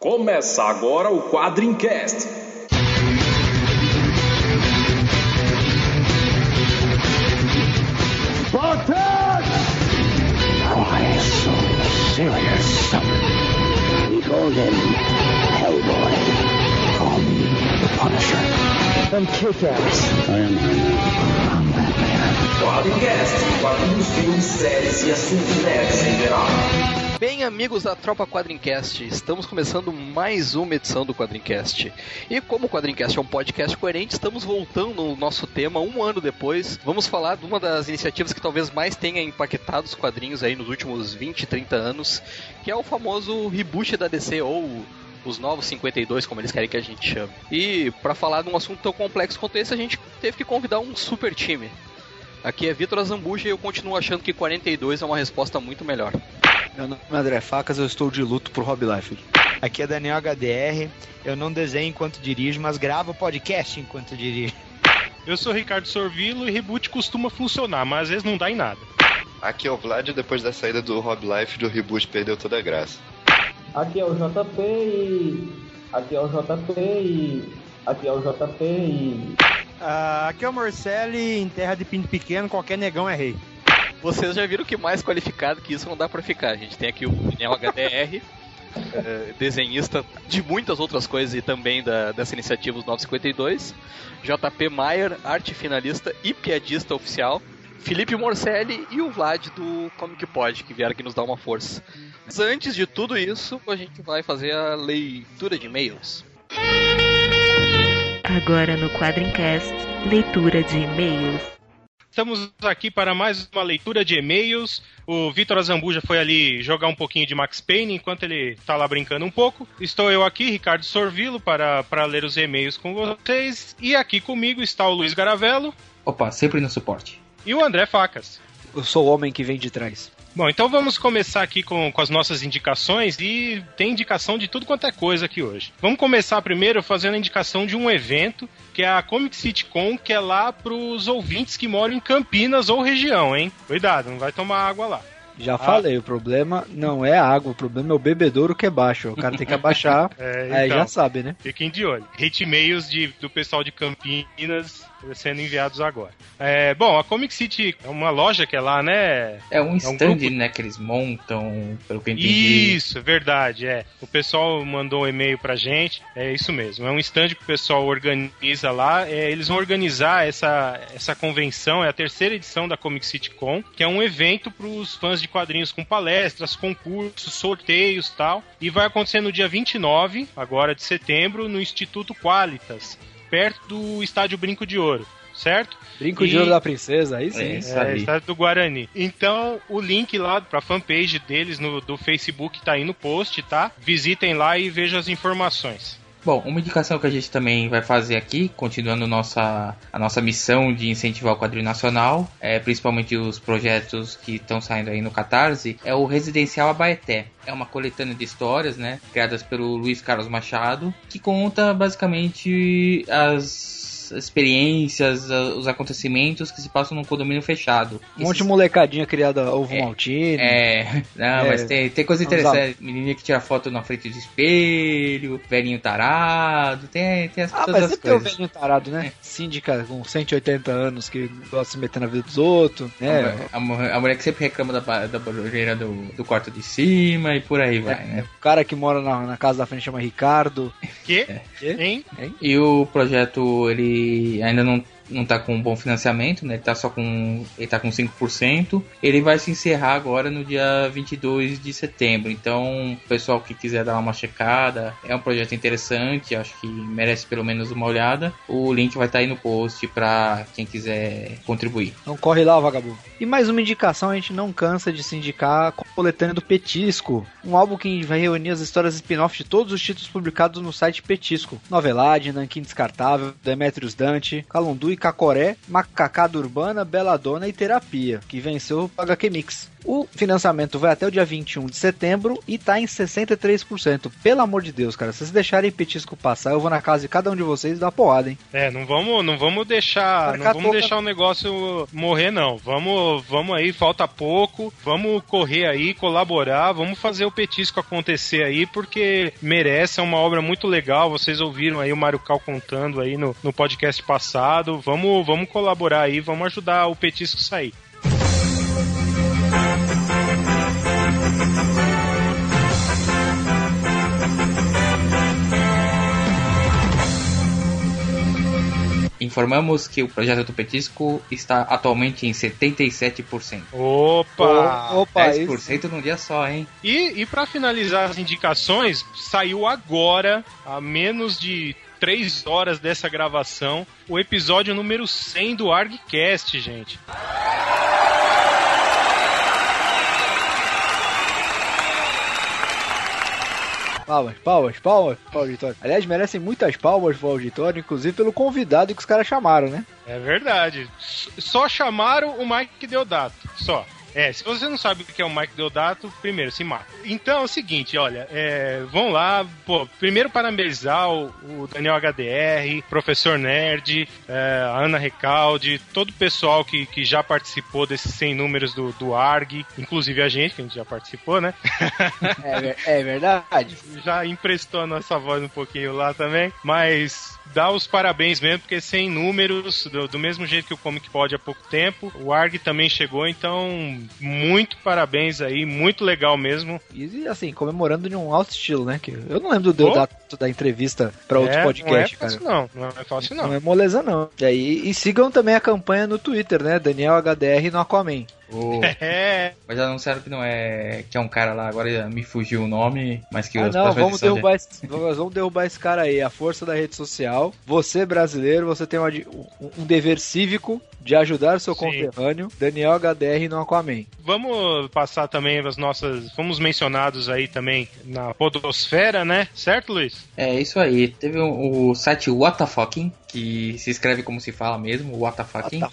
Começa agora o Quadrincast. Spartan! Why so serious? We call him Hellboy. Call me the Punisher. I'm Kick-Ass. I am Iron Quadrincast, quadrinhos, filmes, séries e assuntos nerds em geral. Bem, amigos da Tropa Quadrincast, estamos começando mais uma edição do Quadrincast. E como o Quadrincast é um podcast coerente, estamos voltando no nosso tema um ano depois. Vamos falar de uma das iniciativas que talvez mais tenha impactado os quadrinhos aí nos últimos 20, 30 anos, que é o famoso reboot da DC ou os novos 52, como eles querem que a gente chame. E para falar de um assunto tão complexo quanto esse, a gente teve que convidar um super time. Aqui é Vitor Azambuja e eu continuo achando que 42 é uma resposta muito melhor. Meu nome é André Facas, eu estou de luto por Rob Life. Aqui é Daniel HDR. Eu não desenho enquanto dirijo, mas gravo podcast enquanto dirijo. Eu sou Ricardo Sorvilo e reboot costuma funcionar, mas às vezes não dá em nada. Aqui é o Vlad, depois da saída do Rob Life, do reboot perdeu toda a graça. Aqui é o JP e. Aqui é o JP e. Aqui é o JP e. Ah, aqui é o Morcelli, em terra de pinto pequeno, qualquer negão é rei. Vocês já viram que mais qualificado que isso não dá pra ficar. A gente tem aqui o Daniel HDR, eh, desenhista de muitas outras coisas e também da, dessa iniciativa Os 952. JP Maier, arte finalista e piadista oficial. Felipe Morcelli e o Vlad do Comic Pod, que vieram aqui nos dar uma força. Mas antes de tudo isso, a gente vai fazer a leitura de e-mails. Agora no Quadrincast, leitura de e-mails. Estamos aqui para mais uma leitura de e-mails. O Vitor Azambuja foi ali jogar um pouquinho de Max Payne enquanto ele está lá brincando um pouco. Estou eu aqui, Ricardo Sorvilo, para, para ler os e-mails com vocês. E aqui comigo está o Luiz Garavello Opa, sempre no suporte. e o André Facas. Eu sou o homem que vem de trás. Bom, então vamos começar aqui com, com as nossas indicações e tem indicação de tudo quanto é coisa aqui hoje. Vamos começar primeiro fazendo a indicação de um evento que é a Comic City Con, que é lá pros ouvintes que moram em Campinas ou região, hein? Cuidado, não vai tomar água lá. Já falei, o problema não é a água, o problema é o bebedouro que é baixo. O cara tem que abaixar, É, aí então. já sabe, né? Fiquem de olho. Hate e-mails de, do pessoal de Campinas sendo enviados agora. É, bom, a Comic City é uma loja que é lá, né? É um um stand, grupo- né, que eles montam, pelo que eu entendi. Isso, verdade, é. O pessoal mandou um e-mail pra gente, é isso mesmo. É um stand que o pessoal organiza lá. é, eles vão organizar essa, essa convenção, é a terceira edição da Comic City Con, que é um evento pros fãs de quadrinhos com palestras, concursos, sorteios tal. E vai acontecer no dia 29, agora de setembro, no Instituto Qualitas, perto do Estádio Brinco de Ouro, certo? Brinco de E- ouro da princesa, aí sim. É, É, do Guarani. Então, o link lá pra fanpage deles no, do Facebook tá aí no post, tá? Visitem lá e vejam as informações. Bom, uma indicação que a gente também vai fazer aqui, continuando nossa, a nossa missão de incentivar o quadrinho nacional, é, principalmente os projetos que estão saindo aí no Catarse, é o Residencial Abaeté. É uma coletânea de histórias, né, criadas pelo Luiz Carlos Machado, que conta basicamente as experiências, a- os acontecimentos que se passam num condomínio fechado. Um monte de molecadinha criada ovo É, maltine. É, não, É, mas tem, tem coisa vamos interessante. Menininha que tira foto na frente do espelho, velhinho tarado, tem, tem as, Ah, todas mas as sempre tem o coisas. velhinho tarado, né? Síndica com 180 anos que gosta de se meter na vida dos outros, né? A, mu- a mulher que sempre reclama da, da barulheira do, do quarto de cima e por aí vai, né? O cara que mora na, na casa da frente chama Ricardo. Que? Quê? Hein? E o projeto, ele ainda não, não tá com um bom financiamento, né? Ele tá só com. Ele tá com 5%. Ele vai se encerrar agora no dia 22 de setembro. Então, pessoal que quiser dar uma checada, é um projeto interessante, acho que merece pelo menos uma olhada. O link vai estar aí no post pra quem quiser contribuir. Então corre lá, vagabundo. E mais uma indicação, a gente não cansa de se indicar com a coletânea do Petisco. Um álbum que vai reunir as histórias spin-off de todos os títulos publicados no site Petisco. Novelade, Nankin Descartável, Demetrius Dante, Calundu e Cacoré, Macacada Urbana, Belladonna e Terapia, que venceu o HQ Mix. O financiamento vai até o dia 21 de setembro e tá em 63%. Pelo amor de Deus, cara, se vocês deixarem petisco passar, eu vou na casa de cada um de vocês e dar porrada, hein? É, não vamos, não vamos deixar, não vamos deixar o negócio morrer não. Vamos, vamos aí, falta pouco. Vamos correr aí, colaborar, vamos fazer o petisco acontecer aí porque merece, é uma obra muito legal. Vocês ouviram aí o Mário Cal contando aí no, no podcast passado. Vamos, vamos colaborar aí, vamos ajudar o petisco sair. Informamos que o projeto do Petisco está atualmente em 77%. Opa! Opa, 10% num dia só, hein? E, e para finalizar as indicações, saiu agora, a menos de 3 horas dessa gravação, o episódio número 100 do ArgCast, gente. Palmas, palmas, palmas para o auditório. Aliás, merecem muitas palmas pro auditório, inclusive pelo convidado que os caras chamaram, né? É verdade. Só chamaram o Mike Deodato, só. É, se você não sabe o que é o Mike Deodato, primeiro se mata. Então é o seguinte, olha, é, vão lá, pô, primeiro parabenizar o, o Daniel HDR, Professor Nerd, é, a Ana Recalde, todo o pessoal que, que já participou desses 100 números do, do ARG, inclusive a gente, que a gente já participou, né? É, é verdade. já emprestou a nossa voz um pouquinho lá também, mas dá os parabéns mesmo, porque sem números, do, do mesmo jeito que o Comic Pod há pouco tempo, o ARG também chegou, então muito parabéns aí, muito legal mesmo. E assim, comemorando de um alto estilo, né? Que eu não lembro do Deodato da entrevista pra outro É, podcast, não é cara. fácil não, não é fácil não. Não é moleza, não. E, aí, e sigam também a campanha no Twitter, né? Daniel HDR no Aquaman. O- É, Mas já anunciaram que não é. que é um cara lá, agora me fugiu o nome, mas que Ah, não, vamos derrubar, esse, nós vamos derrubar esse cara aí. A força da rede social. Você, brasileiro, você tem uma um, um dever cívico de ajudar seu Sim. conterrâneo, Daniel HDR no Aquaman. vamos passar também as nossas, fomos mencionados aí também na podosfera, né? Certo, Luiz? É isso aí. Teve o, o site Watafucking, que se escreve como se fala mesmo. What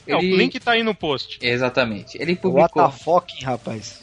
É, o link tá aí no post. Exatamente. Ele What publicou. the fucking, rapaz.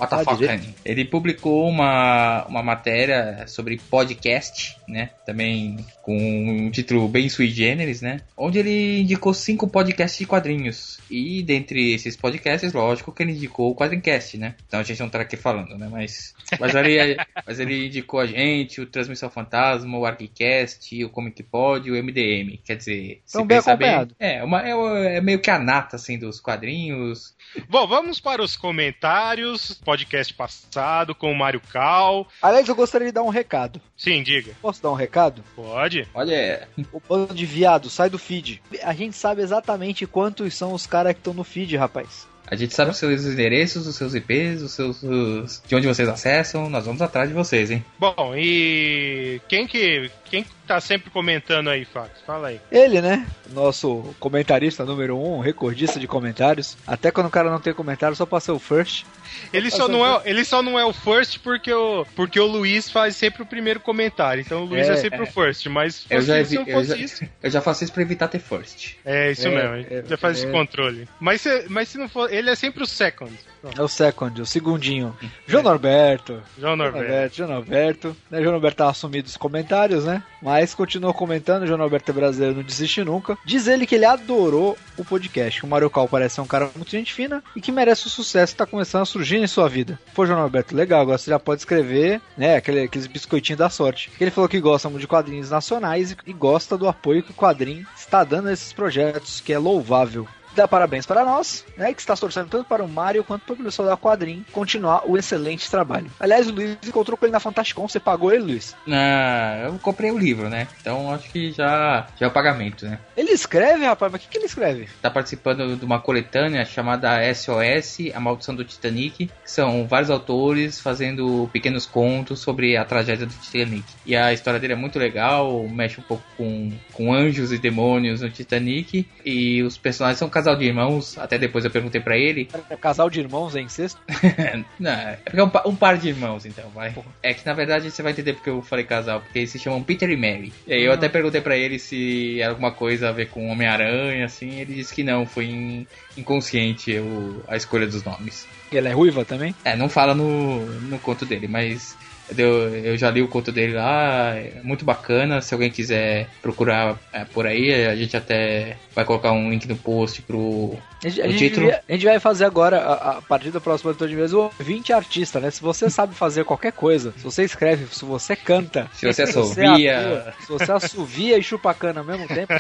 Honey? Ele publicou uma, uma matéria sobre podcast, né? Também com um título bem sui generis, né? Onde ele indicou cinco podcasts de quadrinhos. E dentre esses podcasts, lógico que ele indicou o Quadrincast, né? Então a gente não tá aqui falando, né? Mas, mas, ele, mas ele indicou a gente, o Transmissão Fantasma, o Arquicast, o Comic Pod e o MDM. Quer dizer, se Tão bem pensar bem, é, uma, é, o- é meio que a nata, assim, dos quadrinhos. Bom, vamos para os comentários. Podcast passado com o Mário Cal. Aliás, eu gostaria de dar um recado. Sim, diga. Posso dar um recado? Pode. Olha, O bando de viado, sai do feed. A gente sabe exatamente quantos são os caras que estão no feed, rapaz. A gente sabe os seus endereços, os seus IPs, os seus, os- de onde vocês acessam. Nós vamos atrás de vocês, hein? Bom, e quem que quem que tá sempre comentando aí, Fax? Fala aí. Ele, né? Nosso comentarista número um, recordista de comentários. Até quando o cara não tem comentário, só passa o first. Ele só não é, ele só não é o first porque o porque o Luiz faz sempre o primeiro comentário. Então o Luiz é, É, sempre é. o first, mas se Eu fosse já, isso, eu, fosse já, isso. eu já faço isso pra evitar ter first. É isso É, mesmo, é, já faz esse é. controle. Mas se, mas se não for, ele é sempre o second. É o second, o segundinho. João Norberto. João Norberto. João Norberto. Né, João Norberto tava sumido dos comentários, né? Mas continuou comentando. João Norberto é brasileiro, não desiste nunca. Diz ele que ele adorou o podcast. Que o Mario Cal parece ser um cara muito gente fina e que merece o sucesso que tá começando a surgir em sua vida. Pô, João Norberto, legal. Agora você já pode escrever, né? Aquele, aqueles biscoitinhos da sorte. Ele falou que gosta muito de quadrinhos nacionais e, e gosta do apoio que o quadrinho está dando a esses projetos, que é louvável. Dá parabéns para nós, né, que está torcendo tanto para o Mario quanto para o pessoal da Quadrim continuar o excelente trabalho. Aliás, o Luiz encontrou com ele na Fantasticon, você pagou ele, Luiz? Ah, eu comprei o livro, né? Então acho que já, já é o pagamento, né? Ele escreve, rapaz, mas o que, que ele escreve? Tá participando de uma coletânea chamada SOS, A Maldição do Titanic, que são vários autores fazendo pequenos contos sobre a tragédia do Titanic. E a história dele é muito legal, mexe um pouco com, com anjos e demônios no Titanic, e os personagens são casal de irmãos, até depois eu perguntei pra ele. É casal de irmãos é incesto? Não, é porque é um, um par de irmãos, então, vai. É que na verdade você vai entender porque eu falei casal, porque eles se chamam Peter e Mary. E aí eu Ah. até perguntei pra ele se era alguma coisa a ver com Homem-Aranha, assim, ele disse que não, foi in- inconsciente o- a escolha dos nomes. E ela é ruiva também? É, não fala no, no conto dele, mas eu, eu já li o conto dele lá, é muito bacana. Se alguém quiser procurar é, por aí, a gente até vai colocar um link no post pro A gente, a gente título. devia- a gente vai fazer agora, a, a partir da próxima leitura de vez, o 20 artista, né? Se você sabe fazer qualquer coisa, se você escreve, se você canta, Se você assovia. se você assovia e chupa cana ao mesmo tempo,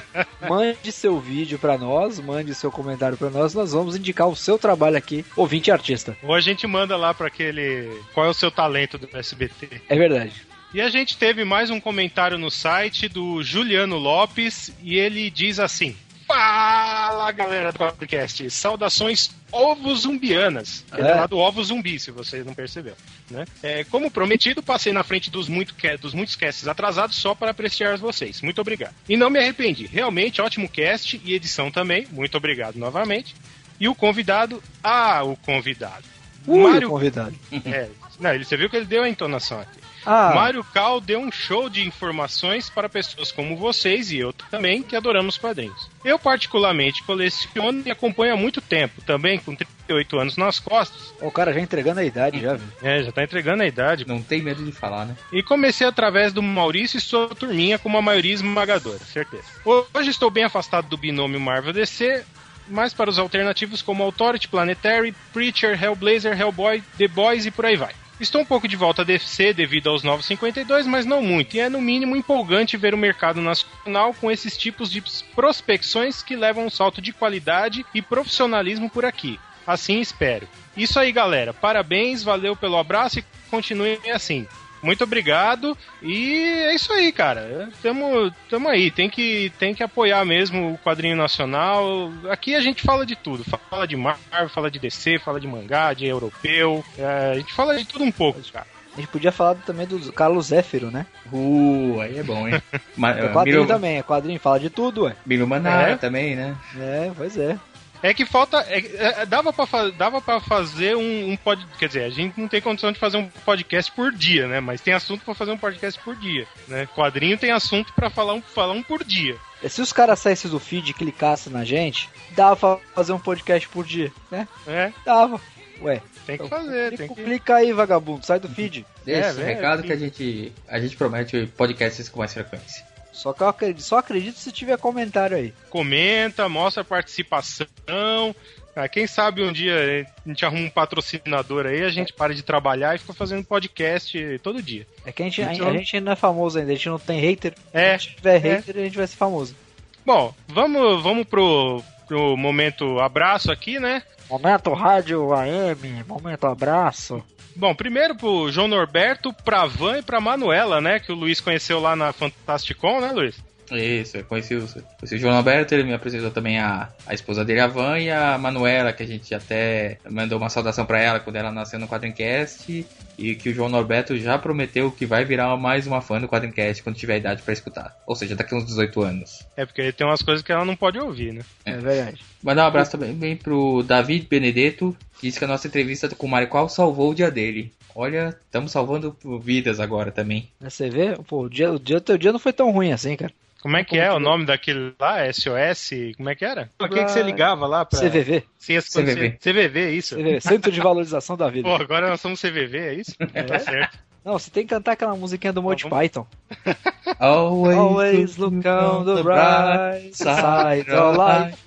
mande seu vídeo pra nós, mande seu comentário pra nós, nós vamos indicar o seu trabalho aqui, ouvinte artista. Ou a gente manda lá pra aquele. Qual é o seu talento do SBT? É verdade. E a gente teve mais um comentário no site do Juliano Lopes e ele diz assim: Fala galera do podcast, saudações ovos zumbianas. Ele é É. lá do ovo zumbi, se você não percebeu. Né? É, como prometido, passei na frente dos, muito, dos muitos casts atrasados só para apreciar vocês. Muito obrigado. E não me arrependi. Realmente, ótimo cast e edição também. Muito obrigado novamente. E o convidado. Ah, o convidado. Ui, Mário- convidado. É, não, ele, você viu que ele deu a entonação aqui. Ah. Mário Cal deu um show de informações para pessoas como vocês e eu também, que adoramos quadrinhos. Eu, particularmente, coleciono e acompanho há muito tempo, também com 38 anos nas costas. O cara já entregando a idade, já, viu? É, já tá entregando a idade. Não tem medo de falar, né? E comecei através do Maurício e sua turminha com uma maioria esmagadora, certeza. Hoje estou bem afastado do binômio Marvel DC, mas para os alternativos como Authority, Planetary, Preacher, Hellblazer, Hellboy, The Boys e por aí vai. Estou um pouco de volta a DC devido aos 952, mas não muito, e é no mínimo empolgante ver o mercado nacional com esses tipos de prospecções que levam um salto de qualidade e profissionalismo por aqui. Assim espero. Isso aí, galera. Parabéns, valeu pelo abraço e continuem assim. Muito obrigado. E é isso aí, cara. Tamo, tamo aí. Tem que, tem que apoiar mesmo o quadrinho nacional. Aqui a gente fala de tudo. Fala de Marvel, fala de DC, fala de mangá, de europeu. É, a gente fala de tudo um pouco, cara. A gente podia falar também do Carlos Zéfiro, né? Uh, aí é bom, hein? É quadrinho Miro- também, é quadrinho, fala de tudo, ué. Miro Manara É? também, né? É, pois é. É que falta. é- é- dava, pra fa- dava pra fazer um, um pod. Quer dizer, a gente não tem condição de fazer um podcast por dia, né? Mas tem assunto pra fazer um podcast por dia. Né? Quadrinho tem assunto pra falar um, falar um por dia. Se os caras saíssem do feed e clicassem na gente, dava pra fazer um podcast por dia, né? É, Dava. Ué, tem que então, fazer, tem clica, que. clica aí, vagabundo, sai do feed. Deixa É, esse é, recado sim. que a gente, a gente promete podcasts com mais frequência. Só que eu acredito, só acredito se tiver comentário aí. comenta, mostra a participação. Ah, quem sabe um dia a gente arruma um patrocinador aí, a gente para de trabalhar e fica fazendo podcast todo dia. É que a gente, Então- a gente não é famoso ainda, a gente não tem hater. É, Se tiver é. hater, a gente vai ser famoso. Bom, vamos, vamos pro, pro momento abraço aqui, né? Momento rádio AM, momento abraço. Bom, primeiro pro João Norberto, pra Van e pra Manuela, né? Que o Luiz conheceu lá na Fantasticon, né, Luiz? Isso, eu conheci o, conheci o João Alberto, ele me apresentou também a, a esposa dele, a Van, e a Manuela, que a gente até mandou uma saudação pra ela quando ela nasceu no Quadrincast, e que o João Norberto já prometeu que vai virar mais uma fã do Quadrincast quando tiver idade pra escutar. Ou seja, daqui uns 18 anos. É porque tem umas coisas que ela não pode ouvir, né? É verdade. Mandar um abraço também bem pro David Benedetto, que disse que a nossa entrevista com o Mário Qual salvou o dia dele. Olha, estamos salvando vidas agora também. Você vê, pô, o dia, o dia, teu dia não foi tão ruim assim, cara. Como é que é o nome daquele lá? SOS? Como é que era? Pra quem que você ligava lá? Pra... CVV. Sim, CVV. CVV, isso. CVV, Centro de Valorização da Vida. Pô, agora nós somos CVV, é isso? Tá certo. Não, você tem que cantar aquela musiquinha do Monty Python. Always, Always look on the bright side of life.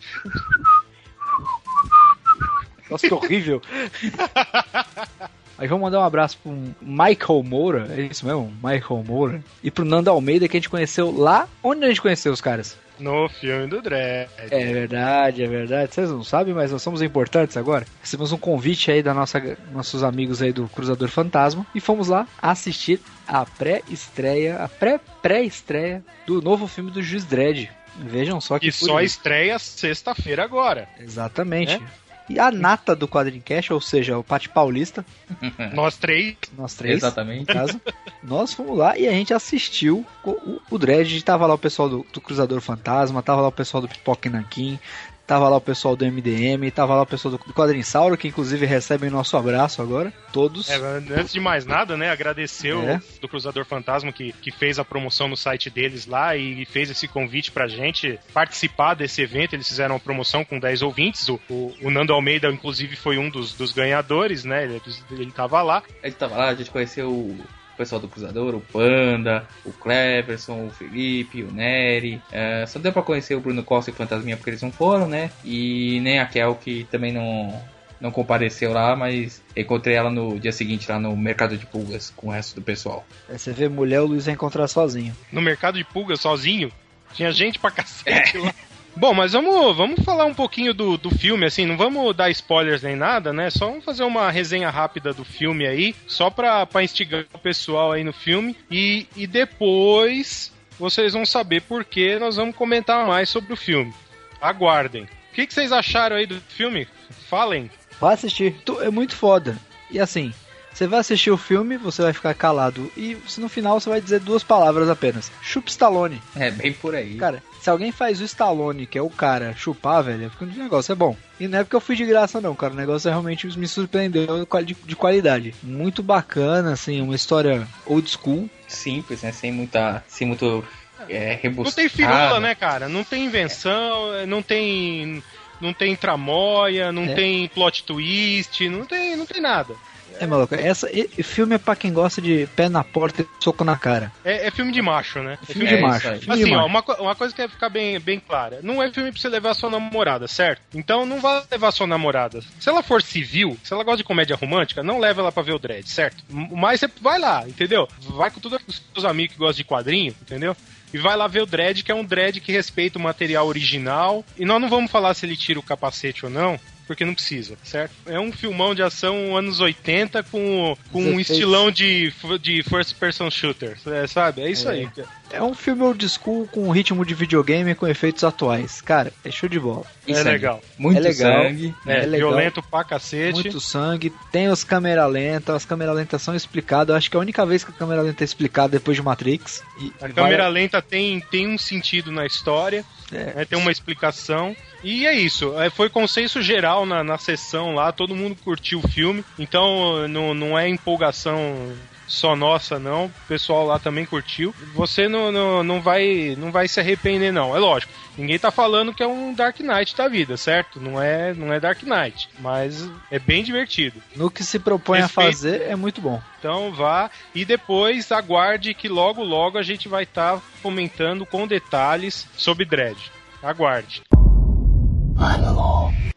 Nossa, que horrível. Aí vamos mandar um abraço pro Michael Moura, é isso mesmo? Michael Moura. E pro Nando Almeida, que a gente conheceu lá. Onde a gente conheceu os caras? No filme do Dredd. É verdade, é verdade. Vocês não sabem, mas nós somos importantes agora. Recebemos um convite aí da nossa nossos amigos aí do Cruzador Fantasma e fomos lá assistir a pré-estreia, a pré-pré-estreia do novo filme do Juiz Dredd. Vejam só que E só curioso. estreia sexta-feira agora. Exatamente. É? E a nata do Quadrincast, ou seja, o Pati Paulista, Nós três. nós três, Exatamente. caso, nós fomos lá e a gente assistiu o, o, Dredd, tava lá o pessoal do, do Cruzador Fantasma, tava lá o pessoal do Pipoca e Nanquim, tava lá o pessoal do MDM, tava lá o pessoal do Quadrinsauro, que inclusive recebem nosso abraço agora, todos. É, antes de mais nada, né, agradecer É. o do Cruzador Fantasma que, que fez a promoção no site deles lá e fez esse convite pra gente participar desse evento. Eles fizeram uma promoção com 10 ouvintes. O, o, o Nando Almeida, inclusive, foi um dos, dos ganhadores, né? Ele, ele tava lá. Gente tava lá, a gente conheceu o pessoal do Cruzador, o Panda, o Cleverson, o Felipe, o Neri. É, só deu pra conhecer o Bruno Costa e o Fantasminha porque eles não foram, né? E nem a Kel, que também não, não compareceu lá, mas encontrei ela no dia seguinte lá no Mercado de Pulgas com o resto do pessoal. Aí você vê mulher, o Luiz vai encontrar sozinho. no mercado de pulga sozinho. Tinha gente pra cacete lá. Bom, mas vamos, vamos falar um pouquinho do, do filme, assim, não vamos dar spoilers nem nada, né? Só vamos fazer uma resenha rápida do filme aí, só pra, pra instigar o pessoal aí no filme. E, e depois vocês vão saber por que nós vamos comentar mais sobre o filme. Aguardem. O que, que vocês acharam aí do filme? Falem. Vai assistir, é muito foda. E assim, você vai assistir o filme, você vai ficar calado. E no final você vai dizer duas palavras apenas: Chupa Stallone. É, bem por aí. Cara, se alguém faz o Stallone, que é o cara, chupar, velho, é porque o negócio é bom. E não é porque eu fui de graça, não, cara. O negócio é realmente me surpreendeu de, de qualidade. Muito bacana, assim, uma história old school. Simples, né? Sem muita. Sem muito. É, Não tem firula, né, cara? Não tem invenção, não tem. Não tem tramóia, não É. tem plot twist, não tem, não tem nada. É, maluco, essa, e- filme é pra quem gosta de pé na porta e soco na cara. É, é filme de macho, né? É Filme É de macho. Filme de Assim, ó, macho. uma, uma coisa que quer ficar bem, bem clara. Não é filme pra você levar sua namorada, certo? Então não vai levar sua namorada. Se ela for civil, se ela gosta de comédia romântica, não leva ela pra ver o Dread, certo? Mas você vai lá, entendeu? Vai com todos os seus amigos que gostam de quadrinho, entendeu? E vai lá ver o Dread, que é um Dread que respeita o material original. E nós não vamos falar se ele tira o capacete ou não, porque não precisa, certo? É um filmão de ação anos 80 com, com um estilão de, de first person shooter, é, sabe? É isso É. aí. É um filme old school com ritmo de videogame com efeitos atuais. Cara, é show de bola. E É sangue. legal. Muito É legal. sangue. É, É legal. violento pra cacete. Muito sangue, tem os câmera lenta, as câmera lentas são explicadas. Eu acho que é a única vez que a câmera lenta é explicada depois de Matrix. E A e câmera vai- lenta tem, tem um sentido na história, É. né, tem uma explicação. E é isso. É, foi consenso geral na, na sessão lá, todo mundo curtiu o filme. Então não, não é empolgação só nossa, não. O pessoal lá também curtiu. Você não, não, não, vai, não vai se arrepender, não. É lógico. Ninguém tá falando que é um Dark Knight da vida, certo? Não é, não é Dark Knight. Mas é bem divertido. No que se propõe Respeito. a fazer, é muito bom. Então vá e depois aguarde que logo logo a gente vai estar comentando com detalhes sobre Dredd. Aguarde.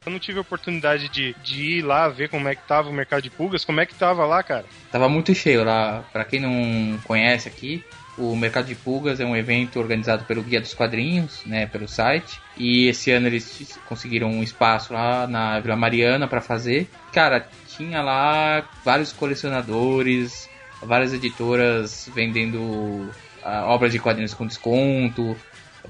Eu não tive a oportunidade de, de ir lá ver como é que tava o mercado de pulgas. Como é que tava lá, cara? Tava muito cheio lá. Pra quem não conhece aqui, o Mercado de Pulgas é um evento organizado pelo Guia dos Quadrinhos, né, pelo site. E esse ano eles conseguiram um espaço lá na Vila Mariana pra fazer. Cara, tinha lá vários colecionadores, várias editoras vendendo ah, obras de quadrinhos com desconto,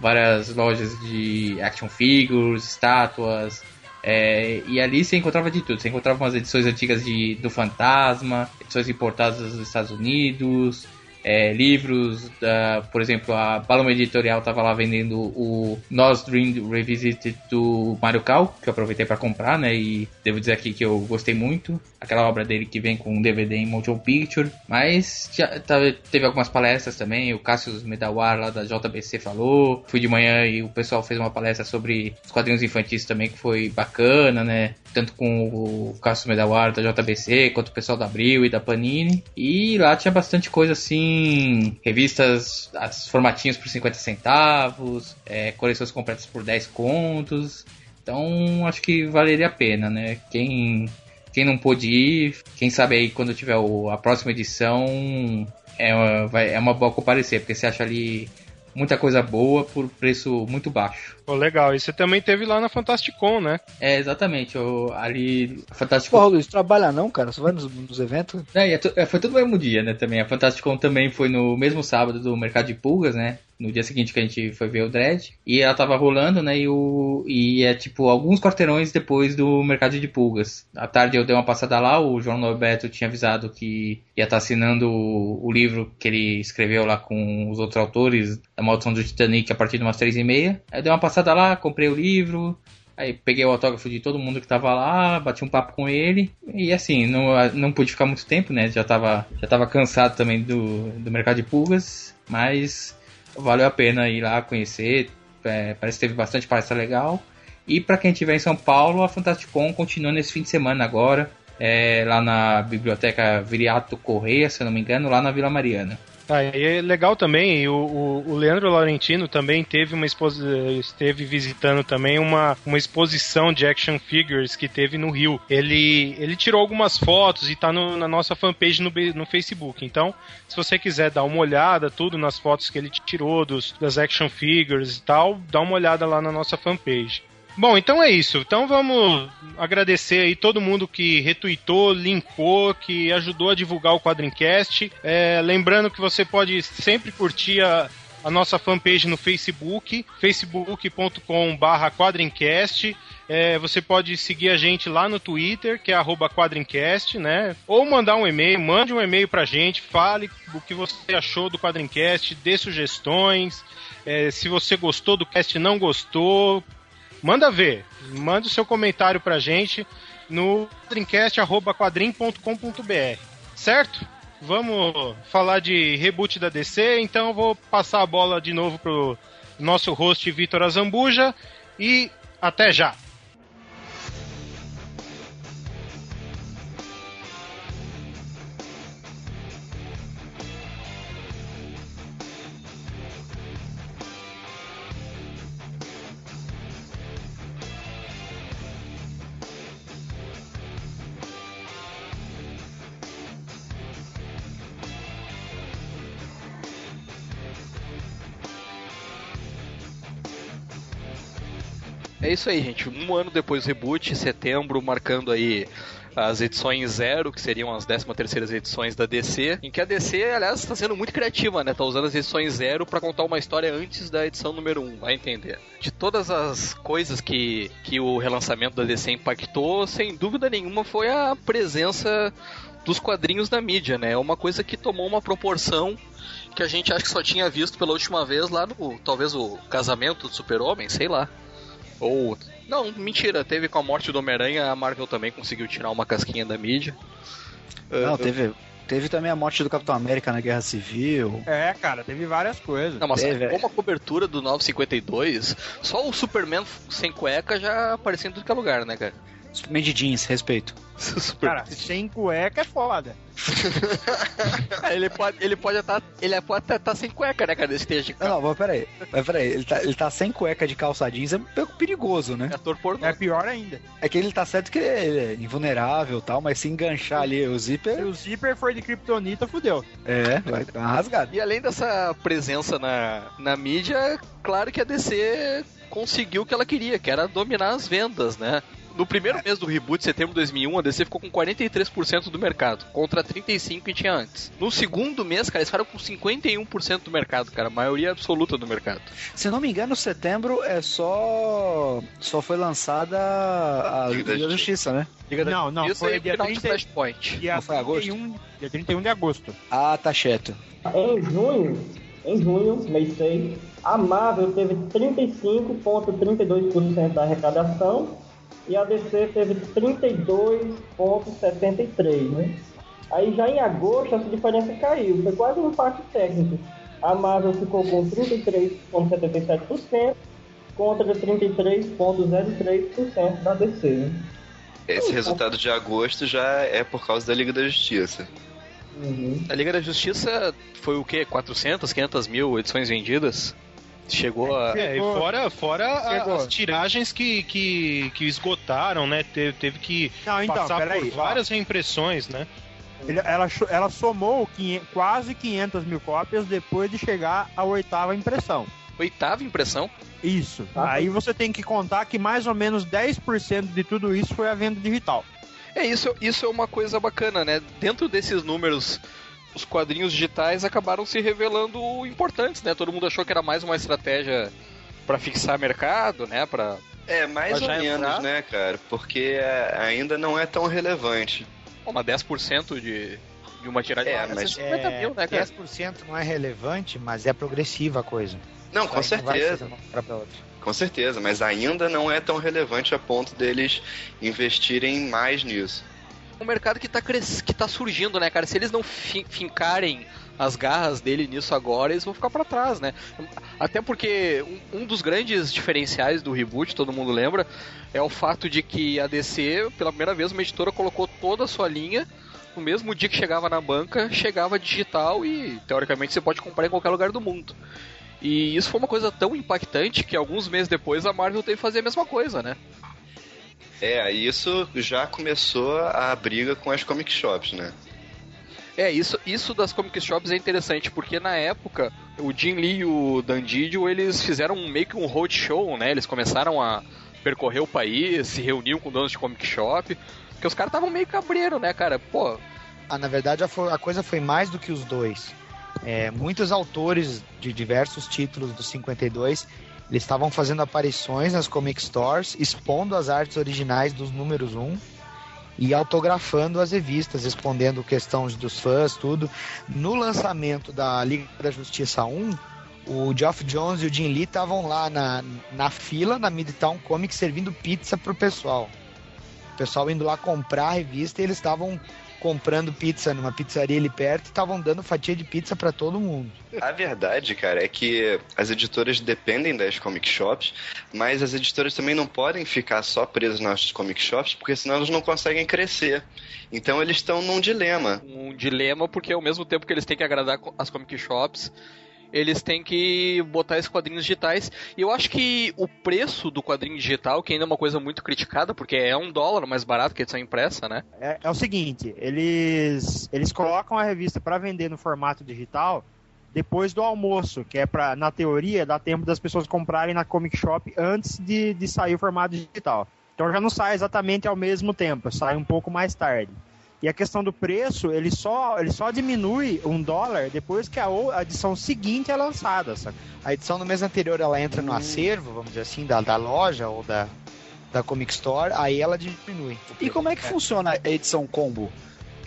várias lojas de action figures, estátuas, é, e ali você encontrava de tudo. Você encontrava umas edições antigas de, do Fantasma, edições importadas dos Estados Unidos, é, livros, da, por exemplo, a Paloma Editorial estava lá vendendo o Nos Dream Revisited do Mario Cal, que eu aproveitei para comprar, né? E devo dizer aqui que eu gostei muito. Aquela obra dele que vem com um DVD em motion picture. Mas já tava- teve algumas palestras também. O Cassius Medawar lá da JBC falou. Fui de manhã e o pessoal fez uma palestra sobre os quadrinhos infantis também, que foi bacana, né? Tanto com o Cassius Medawar da JBC, quanto o pessoal da Abril e da Panini. E lá tinha bastante coisa assim, revistas, as formatinhos por 50 centavos, é, coleções completas por 10 contos. Então acho que valeria a pena, né? Quem, quem não pôde ir, quem sabe aí quando tiver o- a próxima edição é, uma- é uma boa comparecer, porque você acha ali muita coisa boa por preço muito baixo. Pô, legal. E você também teve lá na Fantasticon, né? É, exatamente. O, ali, Fantástico. Porra, Luiz, trabalha não, cara? Você vai nos, nos eventos? É, e é é, foi tudo no mesmo dia, né, também. A Fantasticon também foi no mesmo sábado do Mercado de Pulgas, né? No dia seguinte que a gente foi ver o Dread. E ela tava rolando, né? E, o, e é tipo alguns quarteirões depois do Mercado de Pulgas. À tarde eu dei uma passada lá, o João Norberto tinha avisado que ia estar assinando o, o livro que ele escreveu lá com os outros autores da Maldição do Titanic a partir de umas três e meia. Aí eu dei uma passada lá, comprei o livro, Aí peguei o autógrafo de todo mundo que tava lá, bati um papo com ele. E assim, não, não pude ficar muito tempo, né? Já tava, já tava cansado também do, do mercado de pulgas. Mas valeu a pena ir lá conhecer. É, parece que teve bastante palestra legal. E para quem estiver em São Paulo, a Fantasticon continua nesse fim de semana agora. É, lá na biblioteca Viriato Correia, se eu não me engano, lá na Vila Mariana. Ah, é legal também, o, o, o Leandro Laurentino também teve uma esteve visitando também uma, uma exposição de action figures que teve no Rio. Ele, ele tirou algumas fotos e tá no, na nossa fanpage no, no Facebook. Então, se você quiser dar uma olhada, tudo nas fotos que ele tirou dos, das action figures e tal, dá uma olhada lá na nossa fanpage. Bom, então é isso. Então vamos agradecer aí todo mundo que retweetou, linkou, que ajudou a divulgar o Quadrincast. É, lembrando que você pode sempre curtir a, a nossa fanpage no Facebook, facebook.com.br quadrincast. É, você pode seguir a gente lá no Twitter, que é quadrincast, né? Ou mandar um e-mail, mande um e-mail pra gente, fale o que você achou do Quadrincast, dê sugestões. É, se você gostou do cast, não gostou, Manda ver. Manda o seu comentário pra gente no quadrincast.com.br. Certo? Vamos falar de reboot da DC, então vou passar a bola de novo pro nosso host Vitor Azambuja e até já! É isso aí, gente. Um ano depois do reboot, setembro, marcando aí as edições zero, que seriam as 13 terceiras edições da DC, em que a DC, aliás, está sendo muito criativa, né? Tá usando as edições zero para contar uma história antes da edição número 1, um, vai entender. De todas as coisas que, que o relançamento da DC impactou, sem dúvida nenhuma foi a presença dos quadrinhos na mídia, né? É uma coisa que tomou uma proporção que a gente acha que só tinha visto pela última vez lá no, talvez o casamento do Super-Homem, sei lá. Ou. Não, mentira, teve com a morte do Homem-Aranha, a Marvel também conseguiu tirar uma casquinha da mídia. Não, uh, teve. Teve também a morte do Capitão América na Guerra Civil. É, cara, teve várias coisas. Não, mas teve, como a cobertura do 952, só o Superman sem cueca já aparecia em tudo que é lugar, né, cara? Superman de jeans, respeito. Cara, sem cueca é foda. ele pode ele pode estar ele pode até estar sem cueca, né, cara, esteja. Não, não, mas peraí. Mas peraí, ele tá, ele tá sem cueca de calça jeans, é perigoso, né? É ator pornô. É pior ainda. É que ele tá certo que ele é invulnerável e tal, mas se enganchar ali o zíper... Se o zíper for de kryptonita, fudeu. É, vai dar uma rasgada. E além dessa presença na, na mídia, claro que a DC conseguiu o que ela queria, que era dominar as vendas, né? No primeiro mês do reboot, setembro de 2001, a DC ficou com 43% do mercado, contra 35% que tinha antes. No segundo mês, cara, eles ficaram com 51% do mercado, cara, a maioria absoluta do mercado. Se não me engano, setembro é só só foi lançada a Liga da Justiça, né? Liga da não, não, Justiça foi dia 30... Flashpoint. Dia não foi agosto? 31, dia 31 de agosto. Ah, tá cheto. Em junho, em junho, mês 6, a Marvel teve 35,32% da arrecadação e a DC teve 32,73, né? Aí já em agosto essa diferença caiu, foi quase um empate técnico. A Marvel ficou com 33,77% contra 33,03% da DC. Né? Esse resultado de agosto já é por causa da Liga da Justiça. Uhum. A Liga da Justiça foi o quê? 400, 500 mil edições vendidas? Chegou a. É, e fora, fora a, as tiragens que, que, que esgotaram, né? Teve, teve que Não, então, passar por aí, várias reimpressões, né? Ela, ela somou quase 500 mil cópias depois de chegar à oitava impressão. Oitava impressão? Isso. Aí você tem que contar que mais ou menos 10% de tudo isso foi a venda digital. É, isso, isso é uma coisa bacana, né? Dentro desses números os quadrinhos digitais acabaram se revelando importantes, né? Todo mundo achou que era mais uma estratégia para fixar mercado, né? Para é, mais ou menos, entrar. né, cara? Porque é, ainda não é tão relevante. Uma 10% de, De uma tiragem É, de mas- 50 mil, né, cara? 10% não é relevante, mas é progressiva a coisa. Não, Isso com certeza. pra. Com certeza, mas ainda não é tão relevante a ponto deles investirem mais nisso. Um mercado que tá, cres... que tá surgindo, né, cara? Se eles não fi- fincarem as garras dele nisso agora, eles vão ficar pra trás, né? Até porque um, um dos grandes diferenciais do reboot, todo mundo lembra, é o fato de que a DC, pela primeira vez, uma editora colocou toda a sua linha. No mesmo dia que chegava na banca, chegava digital e teoricamente você pode comprar em qualquer lugar do mundo. E isso foi uma coisa tão impactante que alguns meses depois a Marvel teve que fazer a mesma coisa, né? É, isso já começou a briga com as comic shops, né? É, isso, isso das comic shops é interessante, porque na época o Jim Lee e o Dan Didio, eles fizeram meio que um roadshow, né? Eles começaram a percorrer o país, se reuniam com donos de comic shop, porque os caras estavam meio cabreiro, né, cara? Pô, Ah, na verdade, a, a coisa foi mais do que os dois. É, muitos autores de diversos títulos do 52 eles estavam fazendo aparições nas comic stores, expondo as artes originais dos números 1 e autografando as revistas, respondendo questões dos fãs, tudo. No lançamento da Liga da Justiça 1, o Geoff Jones e o Jim Lee estavam lá na, na fila, na Midtown Comics, servindo pizza pro pessoal. O pessoal indo lá comprar a revista e eles estavam comprando pizza numa pizzaria ali perto e estavam dando fatia de pizza para todo mundo. A verdade, cara, é que as editoras dependem das comic shops, mas as editoras também não podem ficar só presas nas comic shops, porque senão elas não conseguem crescer. Então eles estão num dilema. um dilema, porque ao mesmo tempo que eles têm que agradar as comic shops, eles têm que botar esses quadrinhos digitais. E eu acho que o preço do quadrinho digital, que ainda é uma coisa muito criticada, porque é um dólar mais barato que a edição impressa, né? É, é o seguinte, eles eles colocam a revista para vender no formato digital depois do almoço, que é para na teoria dar tempo das pessoas comprarem na Comic Shop antes de, de sair o formato digital. Então já não sai exatamente ao mesmo tempo, sai um pouco mais tarde. E a questão do preço, ele só, ele só diminui um dólar depois que a, o- a edição seguinte é lançada, sabe? A edição do mês anterior ela entra no acervo, vamos dizer assim, da, da loja ou da, da Comic Store, aí ela diminui. E como é que funciona a edição combo?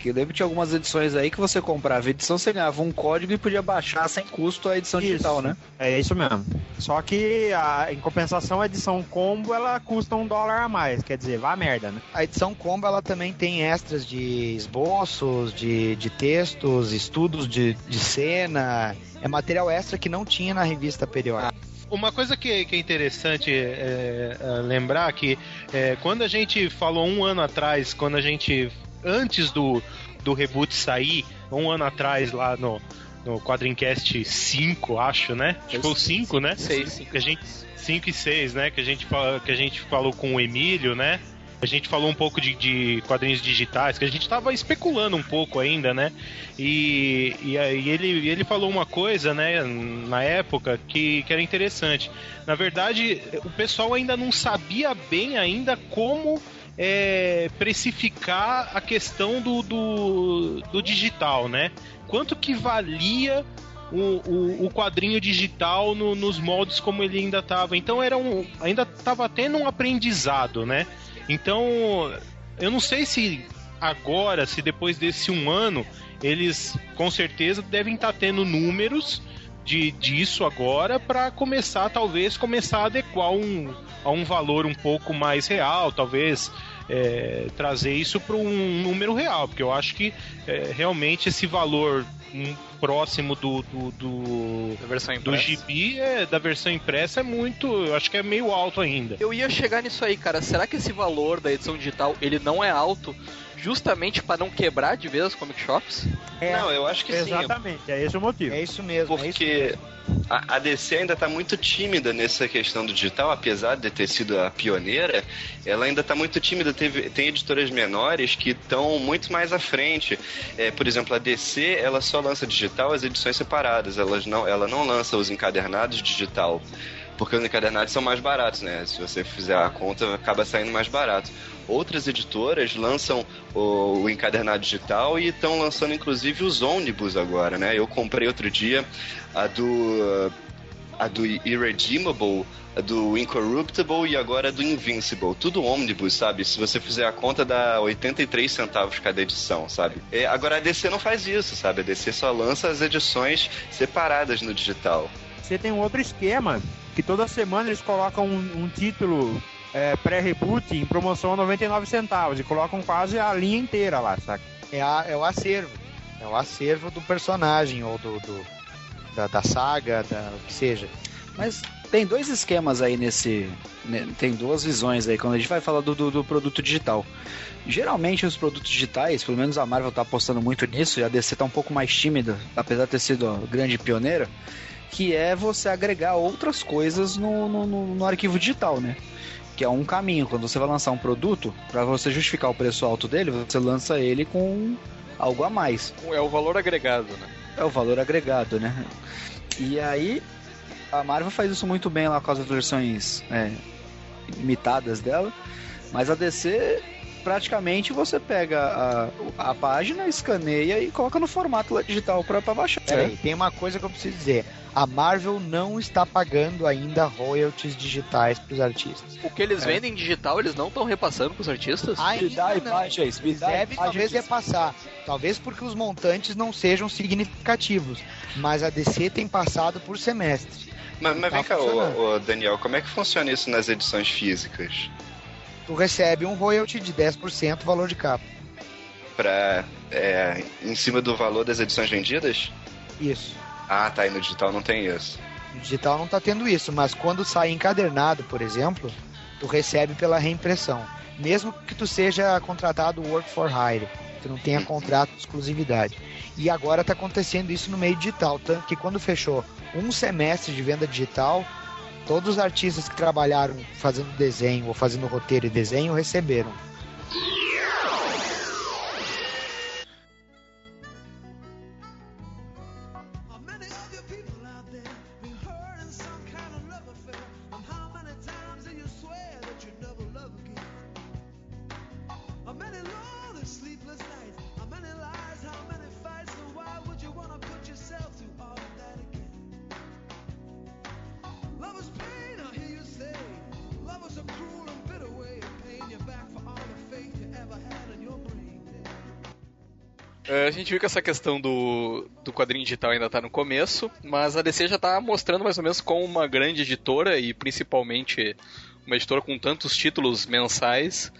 Que eu lembro que tinha algumas edições aí que você comprava a edição, você ganhava um código e podia baixar sem custo a edição digital, né? É isso mesmo. Só que a, em compensação a edição combo ela custa um dólar a mais, quer dizer, vá a merda, né? A edição combo ela também tem extras de esboços, de, de textos, estudos de, de cena. É material extra que não tinha na revista periódica. Uma coisa que, que é interessante é, é, lembrar que é, quando a gente falou um ano atrás, quando a gente antes do, do reboot sair, um ano atrás lá no no Quadrincast 5, acho, né? Acho que foi o 5, né? 6, Que a gente 5 e 6, né? Que a gente que a gente falou com o Emílio, né? A gente falou um pouco de, de quadrinhos digitais, que a gente tava especulando um pouco ainda, né? E, e aí ele, ele falou uma coisa, né, na época, que, que era interessante. Na verdade, o pessoal ainda não sabia bem ainda como é, precificar a questão do, do, do digital, né? Quanto que valia o, o, o quadrinho digital no- nos moldes como ele ainda estava. Então era um, ainda estava tendo um aprendizado, né? Então eu não sei se agora, se depois desse um ano, eles com certeza devem estar tendo números de, disso agora para começar, talvez, começar a adequar um, a um valor um pouco mais real, talvez é, trazer isso para um número real, porque eu acho que é, realmente esse valor um, próximo do, do, do, Da versão do impressa. gibi, é, da versão impressa, é muito, eu acho que é meio alto ainda. Eu ia chegar nisso aí, cara. Será que esse valor da edição digital ele não é alto justamente para não quebrar de vez as comic shops? Não, eu acho que sim. Exatamente, é esse o motivo. É isso mesmo. é isso Porque a, a DC ainda está muito tímida nessa questão do digital, apesar de ter sido a pioneira, ela ainda está muito tímida. Teve, tem editoras menores que estão muito mais à frente. É, por exemplo, a DC ela só lança digital as edições separadas, elas não, ela não lança os encadernados digital. Porque os encadernados são mais baratos, né? Se você fizer a conta, acaba saindo mais barato. Outras editoras lançam o, o encadernado digital e estão lançando inclusive os ônibus agora, né? Eu comprei outro dia a do a do Irredeemable, a do Incorruptible e agora a do Invincible. Tudo ônibus, sabe? Se você fizer a conta, dá 83 centavos cada edição, sabe? Agora a DC não faz isso, sabe? A DC só lança as edições separadas no digital. Você tem um outro esquema, que toda semana eles colocam um, um título é, pré-reboot em promoção a 99 centavos e colocam quase a linha inteira lá, saca? É, a- é o acervo. É o acervo do personagem ou do, do- da, da saga, da, o que seja. Mas tem dois esquemas aí nesse. né, Tem duas visões aí quando a gente vai falar do, do, do produto digital. Geralmente os produtos digitais, pelo menos a Marvel tá apostando muito nisso e a DC tá um pouco mais tímida, apesar de ter sido a grande pioneira, que é você agregar outras coisas no, no, no- no arquivo digital, né? Que é um caminho. Quando você vai lançar um produto, para você justificar o preço alto dele, você lança ele com algo a mais. É o valor agregado, né? É o valor agregado, né? E aí, a Marvel faz isso muito bem lá com as versões é, imitadas dela, mas a DC praticamente você pega a, a página, escaneia e coloca no formato digital pra, pra baixar. Peraí, tem uma coisa que eu preciso dizer. A Marvel não está pagando ainda royalties digitais para os artistas. O que eles É. vendem digital, eles não estão repassando pros artistas? Ainda não. imagens, me Deve imagens. talvez repassar. Talvez porque os montantes não sejam significativos. Mas a DC tem passado por semestre. Mas, mas Tá vem cá, funcionando. ô, ô, Daniel, como é que funciona isso nas edições físicas? Tu recebe um royalty de 10% valor de capa. Pra, é, em cima do valor das edições vendidas? Isso. Ah, tá, e no digital não tem isso. No digital não tá tendo isso, mas quando sai encadernado, por exemplo, tu recebe pela reimpressão. Mesmo que tu seja contratado work for hire, tu não tenha contrato de exclusividade. E agora tá acontecendo isso no meio digital, tanto que quando fechou um semestre de venda digital, todos os artistas que trabalharam fazendo desenho ou fazendo roteiro e desenho receberam. Gente viu que essa questão do, do quadrinho digital ainda tá no começo, mas a DC já tá mostrando mais ou menos como uma grande editora e principalmente uma editora com tantos títulos mensais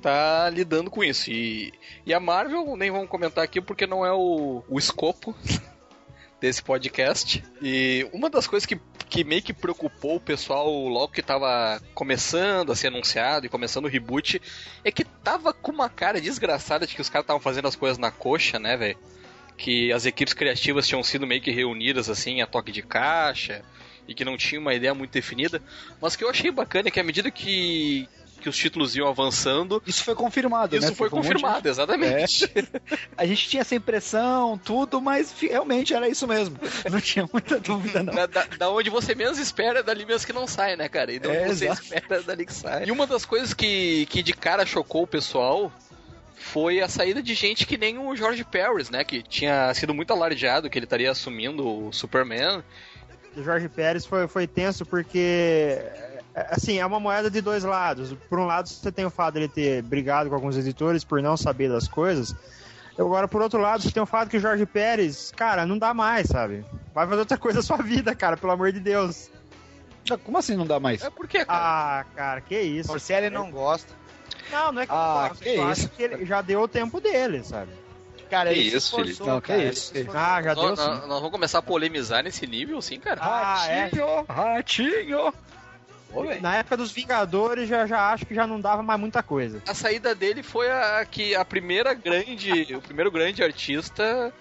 tá lidando com isso. E, e a Marvel, nem vamos comentar aqui porque não é o, o escopo desse podcast. E uma das coisas que, que meio que preocupou o pessoal logo que tava começando a ser anunciado e começando o reboot é que tava com uma cara desgraçada de que os caras estavam fazendo as coisas na coxa, né, velho? Que as equipes criativas tinham sido meio que reunidas assim a toque de caixa e que não tinha uma ideia muito definida. Mas que eu achei bacana é que à medida que, que os títulos iam avançando. Isso foi confirmado, Isso né? foi um monte confirmado, de- exatamente. É. A gente tinha essa impressão, tudo, mas realmente era isso mesmo. Não tinha muita dúvida, não. Da, da- da onde você menos espera, dali mesmo que não sai, né, cara? E da onde É, você exato. espera, é dali que sai. E uma das coisas que, que de cara chocou o pessoal foi a saída de gente que nem o George Paris, né? Que tinha sido muito alardeado que ele estaria assumindo o Superman. O Jorge Pérez foi, foi tenso porque, assim, é uma moeda de dois lados. Por um lado, você tem o fato dele ter brigado com alguns editores por não saber das coisas. Agora, por outro lado, você tem o fato que o Jorge Pérez, cara, não dá mais, sabe? Vai fazer outra coisa na sua vida, cara, pelo amor de Deus. Como assim não dá mais? É porque, Ah, cara, que isso. Porcelli não gosta. Não, não é que Ah, gosto, que eu isso. acho que ele já deu o tempo dele, sabe? Cara, Que ele isso, Felipe? Não, que cara, ele isso. Ah, já deu nós, nós- nós vamos começar a polemizar nesse nível, sim, cara. Ah, é. Ratinho, ratinho. Ô. Na época dos Vingadores, já, já acho que já não dava mais muita coisa. A saída dele foi a que a primeira grande, o primeiro grande artista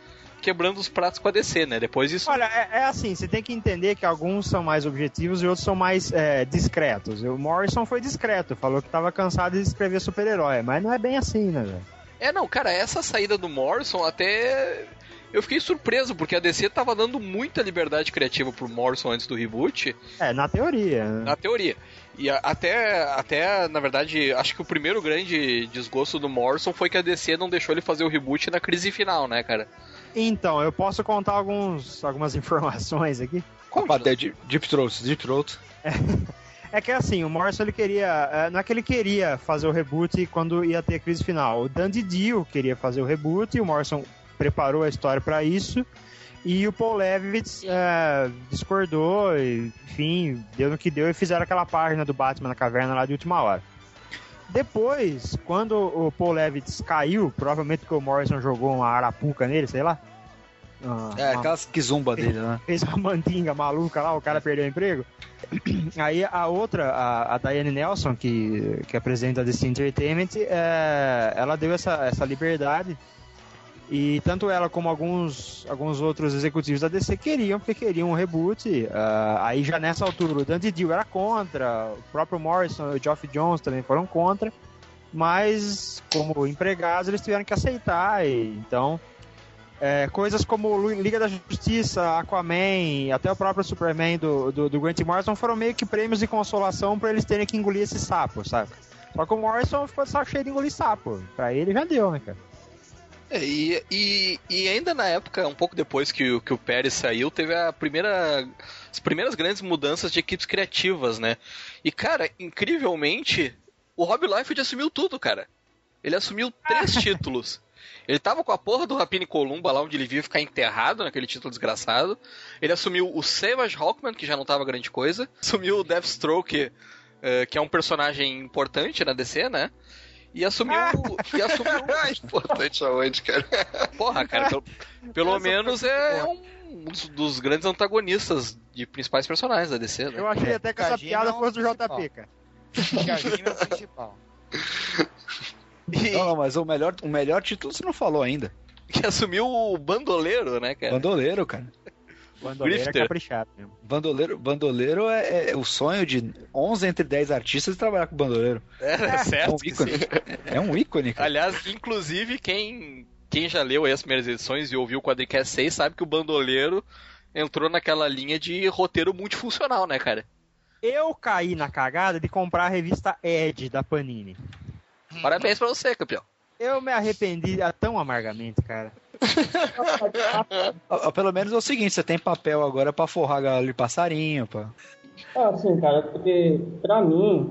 quebrando os pratos com a DC, né? Depois isso Olha, é, é assim, você tem que entender que alguns são mais objetivos e outros são mais é, discretos. O Morrison foi discreto, falou que tava cansado de escrever super-herói, mas não é bem assim, né, velho? É, não, cara, essa saída do Morrison até. Eu fiquei surpreso, porque a DC tava dando muita liberdade criativa pro Morrison antes do reboot, É, na teoria. né? na teoria. E até, até, na verdade, acho que o primeiro grande desgosto do Morrison foi que a DC não deixou ele fazer o reboot na crise final, né, cara? Então, eu posso contar alguns, algumas informações aqui. Opa, é Deep, Throat, Deep Throat. É que assim, o Morrison ele queria. é, Não é que ele queria fazer o reboot quando ia ter a crise final. O Dandy Dio queria fazer o reboot e o Morrison preparou a história para isso. E o Paul Levitz é, discordou, e, enfim, deu no que deu e fizeram aquela página do Batman na caverna lá de última hora. Depois, quando o Paul Levitz caiu, provavelmente porque o Morrison jogou uma arapuca nele, sei lá. Ah, É, uma- aquelas quizumba dele, né? fez uma mandinga maluca lá, o cara perdeu o emprego. Aí a outra, a, a Diane Nelson, que, que é presidente da DC Entertainment, é, ela deu essa, essa liberdade. E tanto ela como alguns, alguns outros executivos da DC queriam, porque queriam um reboot. Ah, aí já nessa altura o Dandy Dio era contra, o próprio Morrison e o Geoff Jones também foram contra. Mas, como empregados, eles tiveram que aceitar. E, então, é, coisas como Liga da Justiça, Aquaman, até o próprio Superman do, do, do Grant Morrison foram meio que prêmios de consolação pra eles terem que engolir esse sapo, sabe? Só que o Morrison ficou saco cheio de engolir sapo. Pra ele já deu, né, cara? É, e, e, e ainda na época, um pouco depois que, o- que o Pérez saiu, teve a primeira. As primeiras grandes mudanças de equipes criativas, né? E, cara, incrivelmente, o Rob Liefeld assumiu tudo, cara. Ele assumiu três títulos. Ele tava com a porra do Rapini Columba lá onde ele viu ficar enterrado naquele título desgraçado. Ele assumiu o Savage Hawkman, que já não tava grande coisa. Assumiu o Deathstroke, eh, que é um personagem importante na DC, né? E assumiu. e assumiu. Importante aonde, cara? Porra, cara, pelo, pelo menos é um dos, dos grandes antagonistas de principais personagens da DC, né? Eu achei até que essa piada é o fosse do. JP, cara. Kajima é o principal. Não, mas o melhor, o melhor título você não falou ainda. Que assumiu o bandoleiro, né, cara? Bandoleiro, cara. Bandoleiro é Grifter. caprichado mesmo. Bandoleiro, bandoleiro é, é o sonho de 11 entre 10 artistas trabalhar com bandoleiro. É, É certo. um que ícone. É um ícone, cara. Aliás, inclusive, quem, quem já leu aí as primeiras edições e ouviu o Quadricast 6 sabe que o bandoleiro entrou naquela linha de roteiro multifuncional, né, cara? Eu caí na cagada de comprar a revista Ed da Panini. Parabéns pra você, campeão. Eu me arrependi tão amargamente, cara. Ah, ah, Pelo menos é o seguinte, você tem papel agora pra forrar a galera de passarinho, pá. Ah, sim, cara, porque pra mim,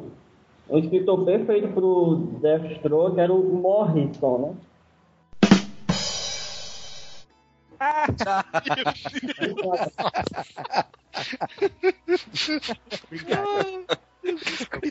o escritor perfeito pro Deathstroke era o Morrison, né?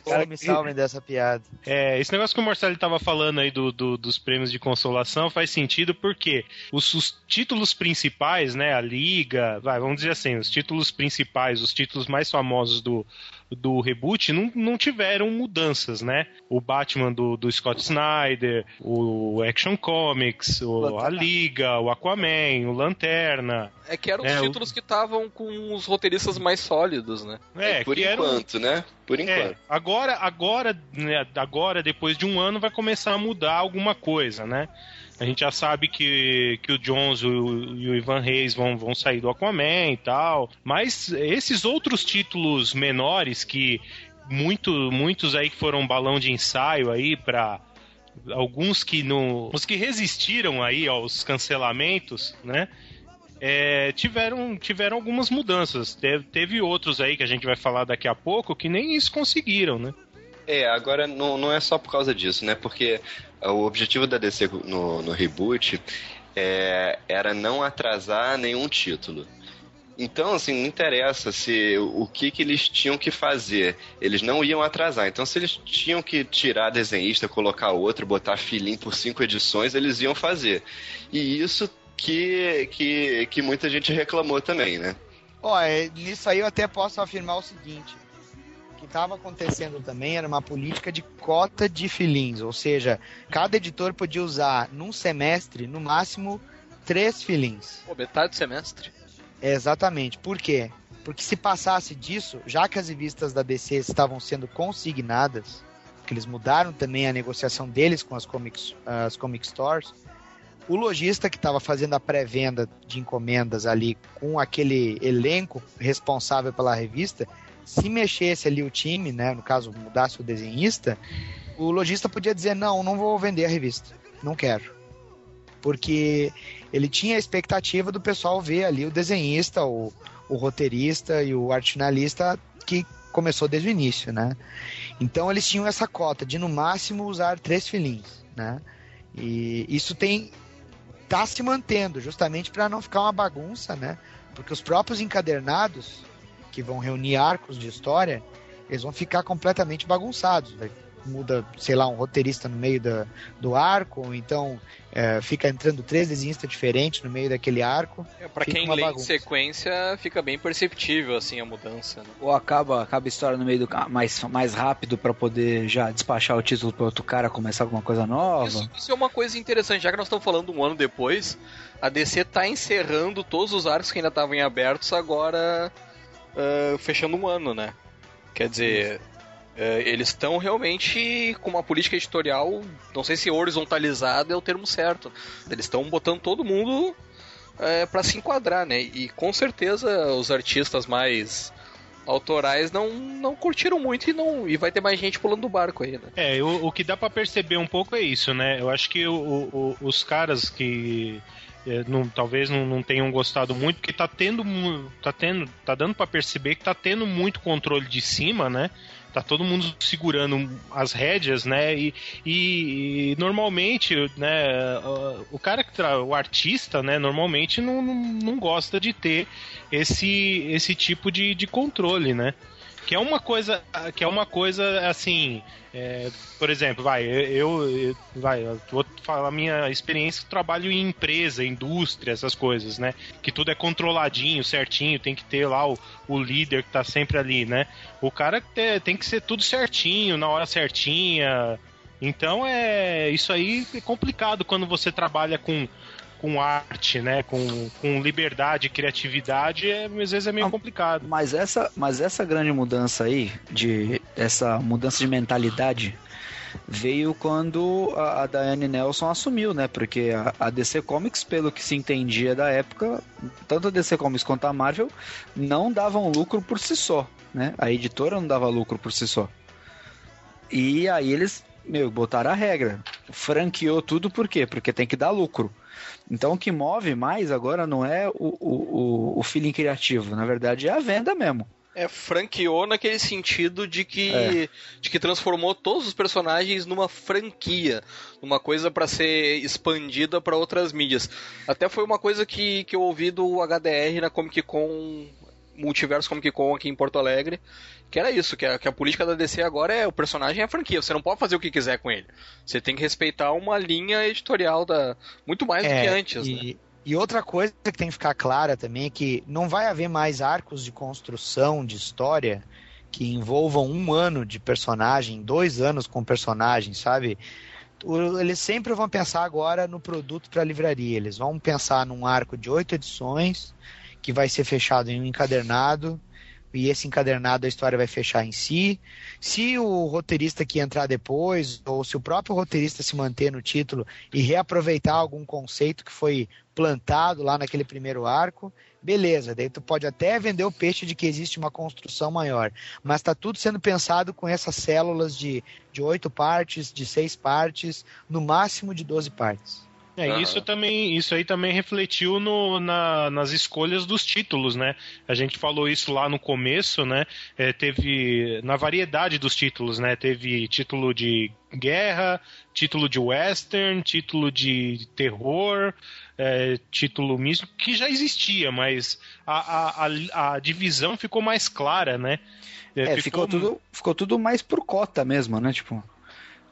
Cara, me salvem dessa piada. É, esse negócio que o Marcelo estava falando aí do, do- dos prêmios de consolação faz sentido porque os, os títulos principais, né, a liga, vai, vamos dizer assim, os títulos principais, os títulos mais famosos do, do reboot não, não tiveram mudanças, né? O Batman do, do Scott Snyder, o Action Comics, o, a Liga, o Aquaman, o Lanterna. É que eram os É, o- títulos que estavam com os roteiristas mais sólidos, né? É, Por que eram- enquanto, né? Por É, agora, agora, né, agora, depois de um ano, vai começar a mudar alguma coisa, né? A gente já sabe que, que o Jones e o, o Ivan Reis vão, vão sair do Aquaman e tal. Mas esses outros títulos menores que muito, muitos aí que foram balão de ensaio aí para alguns que não, os que resistiram aí aos cancelamentos, né? É, tiveram, tiveram algumas mudanças. Teve, teve outros aí que a gente vai falar daqui a pouco que nem isso conseguiram, né? É, agora não, não é só por causa disso, né? Porque o objetivo da DC no, no reboot é, era não atrasar nenhum título. Então, assim, não interessa se o que, que eles tinham que fazer. Eles não iam atrasar. Então, se eles tinham que tirar desenhista, colocar outro, botar filim por cinco edições, eles iam fazer. E isso que, que, que muita gente reclamou também, né? Ó, é, nisso aí eu até posso afirmar o seguinte: o que estava acontecendo também era uma política de cota de filins, ou seja, cada editor podia usar num semestre, no máximo, três filins. Pô, metade do semestre. Exatamente. Por quê? Porque se passasse disso, já que as revistas da DC estavam sendo consignadas, que eles mudaram também a negociação deles com as comics, as comic stores, o lojista que estava fazendo a pré-venda de encomendas ali com aquele elenco responsável pela revista, se mexesse ali o time, né, no caso mudasse o desenhista, o lojista podia dizer não, não vou vender a revista, não quero. porque ele tinha a expectativa do pessoal ver ali o desenhista, o, o roteirista e o arte finalista que começou desde o início, né? Então eles tinham essa cota de no máximo usar três filhinhos, né? E isso tem tá se mantendo justamente para não ficar uma bagunça, né? Porque os próprios encadernados que vão reunir arcos de história, eles vão ficar completamente bagunçados. Vai muda, sei lá, um roteirista no meio da, do arco, ou então é, fica entrando três desenhistas diferentes no meio daquele arco. É, pra quem lê bagunça. em sequência, fica bem perceptível assim a mudança. Né? Ou acaba, acaba a história no meio do mais, mais rápido para poder já despachar o título para outro cara começar alguma coisa nova. Isso, isso, é uma coisa interessante, já que nós estamos falando um ano depois, a DC tá encerrando todos os arcos que ainda estavam em abertos agora uh, fechando um ano, né? Quer dizer, isso eles estão realmente com uma política editorial, não sei se horizontalizada é o termo certo. Eles estão botando todo mundo é, para se enquadrar, né? E com certeza os artistas mais autorais não, não curtiram muito e não e vai ter mais gente pulando do barco aí, né? É, o, o que dá para perceber um pouco é isso, né? Eu acho que o, o, os caras que é, não, talvez não, não, tenham gostado muito, porque tá tendo tá tendo tá dando para perceber que tá tendo muito controle de cima, né? Tá todo mundo segurando as rédeas, né? E, e, e normalmente, né, o cara que tra... o artista, né, normalmente não, não, não gosta de ter esse, esse tipo de, de controle, né? Que é uma coisa que é uma coisa assim é, por exemplo vai eu, eu vai eu vou falar a minha experiência trabalho em empresa indústria essas coisas né? Que tudo é controladinho certinho tem que ter lá o, o líder que tá sempre ali né? O cara tem, tem que ser tudo certinho na hora certinha. Então é isso aí é complicado quando você trabalha com com arte, né? Com, com liberdade, criatividade, é, às vezes é meio complicado. Mas essa, mas essa grande mudança aí, de essa mudança de mentalidade, veio quando a, a Diane Nelson assumiu, né? Porque a, a, DC Comics, pelo que se entendia da época, tanto a DC Comics quanto a Marvel não davam lucro por si só, né? A editora não dava lucro por si só. E aí eles, meu, botaram a regra. Franqueou tudo por quê? Porque tem que dar lucro. Então o que move mais agora não é o, o, o feeling criativo, na verdade é a venda mesmo. É, franqueou naquele sentido de que, é. de que transformou todos os personagens numa franquia, numa coisa para ser expandida para outras mídias. Até foi uma coisa que, que eu ouvi do HDR na Comic Con Multiverso Comic Con aqui em Porto Alegre, que era isso, que a, que a política da DC agora é o personagem é a franquia, você não pode fazer o que quiser com ele. Você tem que respeitar uma linha editorial da muito mais é, do que antes, e, né? E outra coisa que tem que ficar clara também é que não vai haver mais arcos de construção de história que envolvam um ano de personagem, dois anos com personagem, sabe? Eles sempre vão pensar agora no produto para livraria. Eles vão pensar num arco de oito edições que vai ser fechado em um encadernado e esse encadernado a história vai fechar em si. Se o roteirista que entrar depois, ou se o próprio roteirista se manter no título e reaproveitar algum conceito que foi plantado lá naquele primeiro arco, beleza, daí tu pode até vender o peixe de que existe uma construção maior, mas está tudo sendo pensado com essas células de oito partes, de seis partes, no máximo de 12 partes. É, uhum. isso também, isso aí também refletiu no, na, nas escolhas dos títulos, né? A gente falou isso lá no começo, né? É, teve na variedade dos títulos, né? Teve título de guerra, título de western, título de terror, é, título mesmo que já existia, mas a, a, a, divisão ficou mais clara, né? É, ficou... ficou, tudo, ficou tudo mais por cota mesmo, né? Tipo.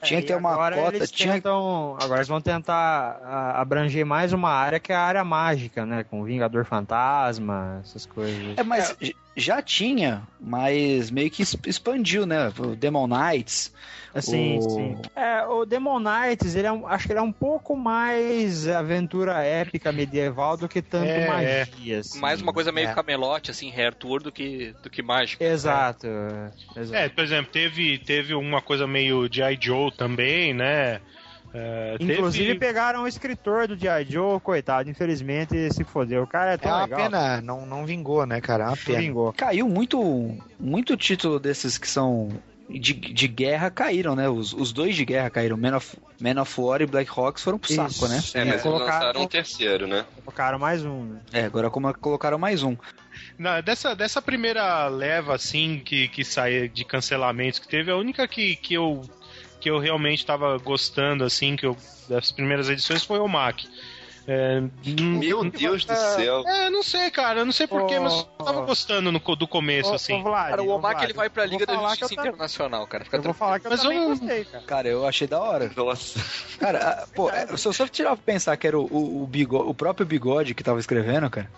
Tinha que ter uma agora cota. Eles tinha... tentam, agora eles vão tentar abranger mais uma área que é a área mágica, né? Com Vingador Fantasma, essas coisas. É, mas é. Já tinha, mas meio que expandiu, né? O Demon Knights. Sim, o... sim. É, o Demon Knights, ele é um, acho que ele é um pouco mais aventura épica medieval do que tanto é, magia. Assim. Mais uma coisa meio é. camelote, assim, Hair Tour do que, do que mágica. Exato, é. exato. É, por exemplo, teve, teve uma coisa meio G.I. Joe também, né? É, Inclusive teve... pegaram o escritor do G.I. Joe, coitado, infelizmente se fodeu. O cara é tão é uma legal. pena, não, não vingou, né, cara? É uma pena. Vingou. Caiu muito, muito título desses que são de, de guerra caíram, né? Os, os dois de guerra caíram. Man of, Man of War e Black Hawks foram pro saco, Isso. né? É, mas eles Colocaram- lançaram um terceiro, né? Colocaram mais um, né? É, agora como colocaram mais um. Na- dessa, dessa primeira leva, assim, que, que saiu de cancelamentos que teve, a única que, que eu que eu realmente tava gostando, assim, que eu, das primeiras edições foi o Mac. É, Meu Deus do céu. É, não sei, cara, eu não sei porquê, Ô, mas eu tava gostando no, do começo, Ô, assim. ô, Vlad, Cara, o Omak Vlad, ele vai pra Liga da Justiça Internacional, cara. Fica Eu vou falar que eu Mas também eu- gostei, cara. Cara, eu achei da hora. Nossa. Cara, ah, pô, é, se eu só tirar pra pensar que era o, o, o, bigode, o próprio bigode que tava escrevendo, cara.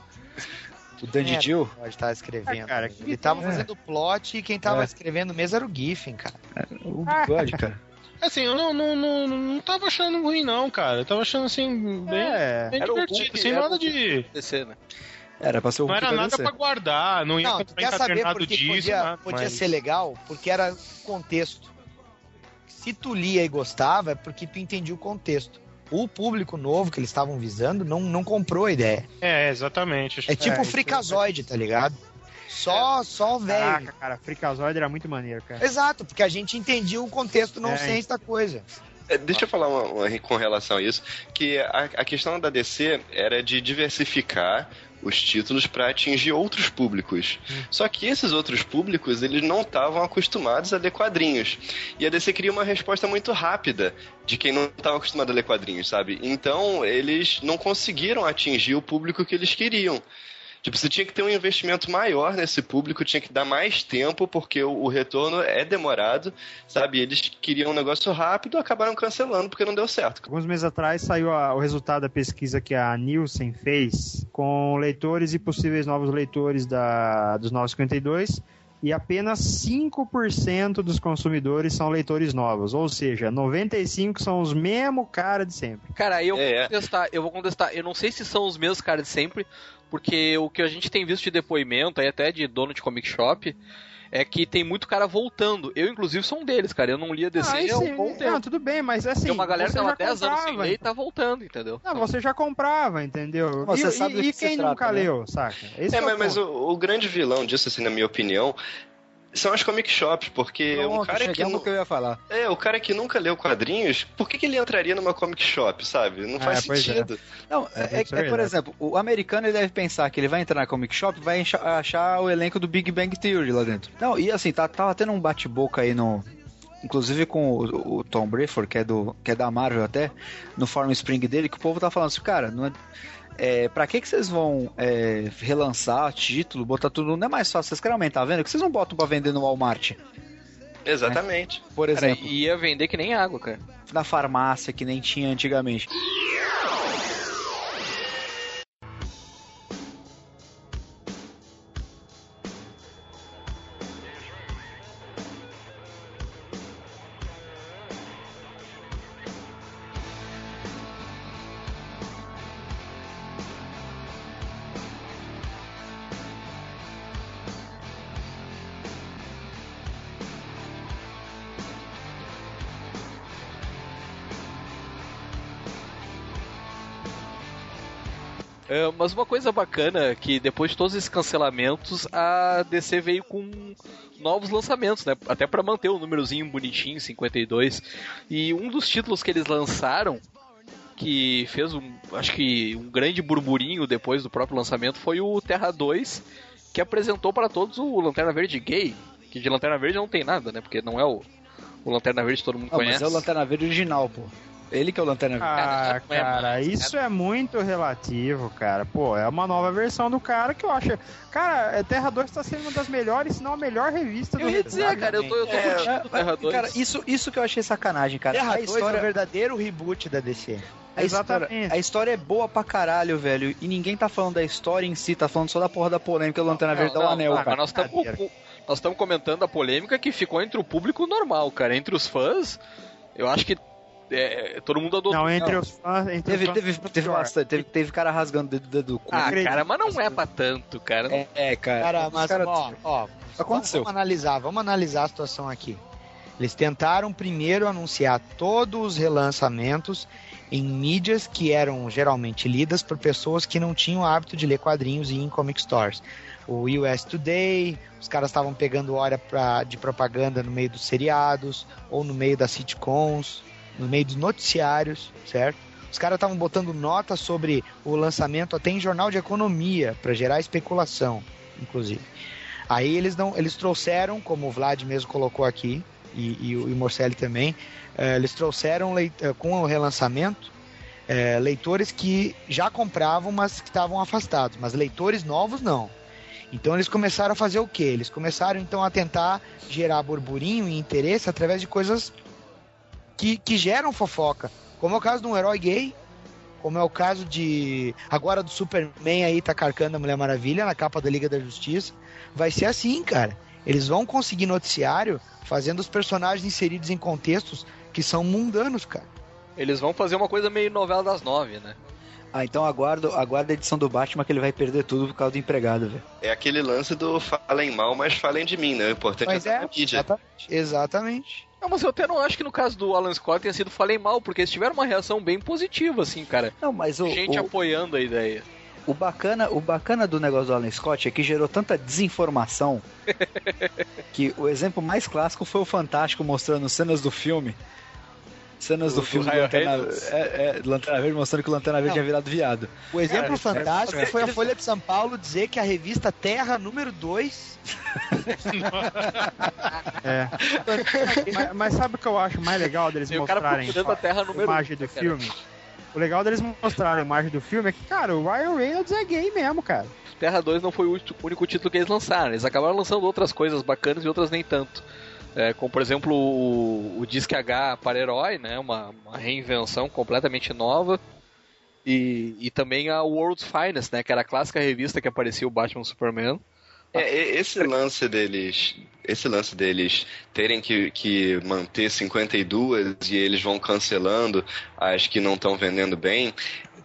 O Dandy É, Jill. Pode estar escrevendo. Ah, cara, ele tava é. fazendo o plot e quem tava É. escrevendo mesmo era o Giffen, cara. O bigode, cara. Assim, eu não, não, não, não tava achando ruim, não, cara. Eu tava achando, assim, bem, É, bem divertido, sem nada de... DC, né? Era pra ser o Não era da nada pra guardar, não ia Não, quer saber encadernado por que que disso, podia, né? podia Mas- ser legal? Porque era contexto. Se tu lia e gostava, é porque tu entendia o contexto. O público novo que eles estavam visando não, não comprou a ideia. É, exatamente. É tipo É, o isso Freakazoid, tá ligado? Só, só o velho. Caraca, cara, Freakazoid era muito maneiro, cara. Exato, porque a gente entendia o contexto nonsense da coisa. É, Deixa eu falar uma, uma- com relação a isso, que a, a questão da DC era de diversificar os títulos para atingir outros públicos. Só que esses outros públicos, eles não estavam acostumados a ler quadrinhos. E a DC queria uma resposta muito rápida de quem não estava acostumado a ler quadrinhos, sabe? Então, eles não conseguiram atingir o público que eles queriam. Tipo, você tinha que ter um investimento maior nesse público, tinha que dar mais tempo, porque o, o retorno é demorado, sabe? Eles queriam um negócio rápido, acabaram cancelando porque não deu certo. Alguns meses atrás saiu a- o resultado da pesquisa que a Nielsen fez com leitores e possíveis novos leitores da, dos 952 e apenas 5% dos consumidores são leitores novos, ou seja, 95 são os mesmo cara de sempre. Cara, aí eu É, vou contestar, eu vou contestar. Eu não sei se são os mesmos caras de sempre, porque o que a gente tem visto de depoimento, aí até de dono de comic shop, é que tem muito cara voltando. Eu, inclusive, sou um deles, cara. Eu não lia DC Ah, há um bom tempo. não, tudo bem, mas assim, tem uma galera que você tava já 10 anos sem comprava, ler e tá voltando, entendeu? Não, você já comprava, entendeu? Você e sabe e- que e quem trata, nunca né? leu, saca? Esse É, que mas, o mas o, o grande vilão disso, assim, na minha opinião, são as comic shops, porque um Pronto, cara que, nu- que eu ia falar. é, o cara que nunca leu quadrinhos, por que, que ele entraria numa comic shop, sabe? Não É, faz é. sentido. Não, é, é- é é, por verdade. exemplo, o americano ele deve pensar que ele vai entrar na Comic Shop e vai achar o elenco do Big Bang Theory lá dentro. Não, e assim, tá, tava tendo um bate-boca aí no. Inclusive com o, o Tom Brayford, que é, do, que é da Marvel até, no Form Spring dele, que o povo tá falando assim, cara, não é. É, pra que que vocês vão é, relançar título, botar tudo? Não é mais fácil, vocês querem aumentar a venda? Por que vocês não botam pra vender no Walmart? Exatamente. Por Cara, exemplo, ia vender que nem água, cara. na farmácia, que nem tinha antigamente. É, mas uma coisa bacana é que depois de todos esses cancelamentos, a DC veio com novos lançamentos, né? Até pra manter o númerozinho bonitinho, 52. E um dos títulos que eles lançaram, que fez um, acho que um grande burburinho depois do próprio lançamento, foi o Terra 2, que apresentou para todos o Lanterna Verde gay. Que de Lanterna Verde não tem nada, né? Porque não é o, o Lanterna Verde que todo mundo mas conhece. é o Lanterna Verde original, pô. Ele que é o Lanterna Verde. Ah, é cara, isso é muito relativo, cara. Pô, é uma nova versão do cara que eu acho. Cara, é, Terra 2 tá sendo uma das melhores, se não a melhor revista Eu do ia dizer, cara, eu tô, eu tô É, curtindo é, o Terra 2. Cara, isso, isso que eu achei sacanagem, cara. Terra a 2 é o história, verdadeiro reboot da DC. a, história, Exatamente. a história é boa pra caralho, velho. E ninguém tá falando da história em si, tá falando só da porra da polêmica do Lanterna Verde Não, dá o anel, não, cara. mas nós estamos nós estamos comentando a polêmica que ficou entre o público normal, cara. Entre os fãs, eu acho que é, todo mundo adotou. Não, entre Não. os fãs. Entre Teve, os fãs teve, teve bastante, teve, teve cara rasgando o dedo, dedo do cu. Ah, acredito. cara, mas não é pra tanto, cara. É, é, cara. Cara, mas cara- ó, ó, Aconteceu. Vamos analisar, vamos analisar a situação aqui. Eles tentaram primeiro anunciar todos os relançamentos em mídias que eram geralmente lidas por pessoas que não tinham hábito de ler quadrinhos e ir em comic stores. O US Today, os caras estavam pegando hora pra, de propaganda no meio dos seriados, ou no meio das sitcoms, no meio dos noticiários, certo? Os caras estavam botando nota sobre o lançamento até em jornal de economia, para gerar especulação, inclusive. Aí eles não, eles trouxeram, como o Vlad mesmo colocou aqui, e, e o Morcelli também, eh, eles trouxeram leit- eh, com o relançamento eh, leitores que já compravam, mas que estavam afastados, mas leitores novos não. Então eles começaram a fazer o quê? Eles começaram então a tentar gerar burburinho e interesse através de coisas que, que geram fofoca, como é o caso de um herói gay, como é o caso de agora do Superman aí tá carcando a Mulher Maravilha na capa da Liga da Justiça. Vai ser assim, cara. Eles vão conseguir noticiário fazendo os personagens inseridos em contextos que são mundanos, cara. Eles vão fazer uma coisa meio novela das nove, né? Ah, então aguardo, aguardo a edição do Batman que ele vai perder tudo por causa do empregado, velho. É aquele lance do falem mal, mas falem de mim, né? O importante Mas é é, mídia. exatamente. exatamente. Não, mas eu até não acho que no caso do Alan Scott tenha sido falei mal, porque eles tiveram uma reação bem positiva, assim, cara. Não, mas o, Gente o, apoiando a ideia. o bacana, o bacana do negócio do Alan Scott é que gerou tanta desinformação que o exemplo mais clássico foi o Fantástico mostrando cenas do filme. Cenas do, filme do Lanterna, é, é, Lanterna Verde mostrando que o Lanterna Verde tinha virado viado. O exemplo Cara, fantástico é- foi a Folha de São Paulo dizer que a revista Terra número 2 É. mas, mas sabe o que eu acho mais legal deles cara mostrarem a Terra a número imagem um, do cara. filme? O legal deles mostrarem a imagem do filme é que, cara, o Ryan Reynolds é gay mesmo, cara. Terra 2 não foi o único título que eles lançaram. Eles acabaram lançando outras coisas bacanas e outras nem tanto. É, como, por exemplo, o, o Disque H para Herói, né? Uma, uma reinvenção completamente nova. E, e também a World's Finest, né? Que era a clássica revista que aparecia o Batman Superman. É, esse lance deles, esse lance deles terem que, que manter 52 e eles vão cancelando as que não estão vendendo bem,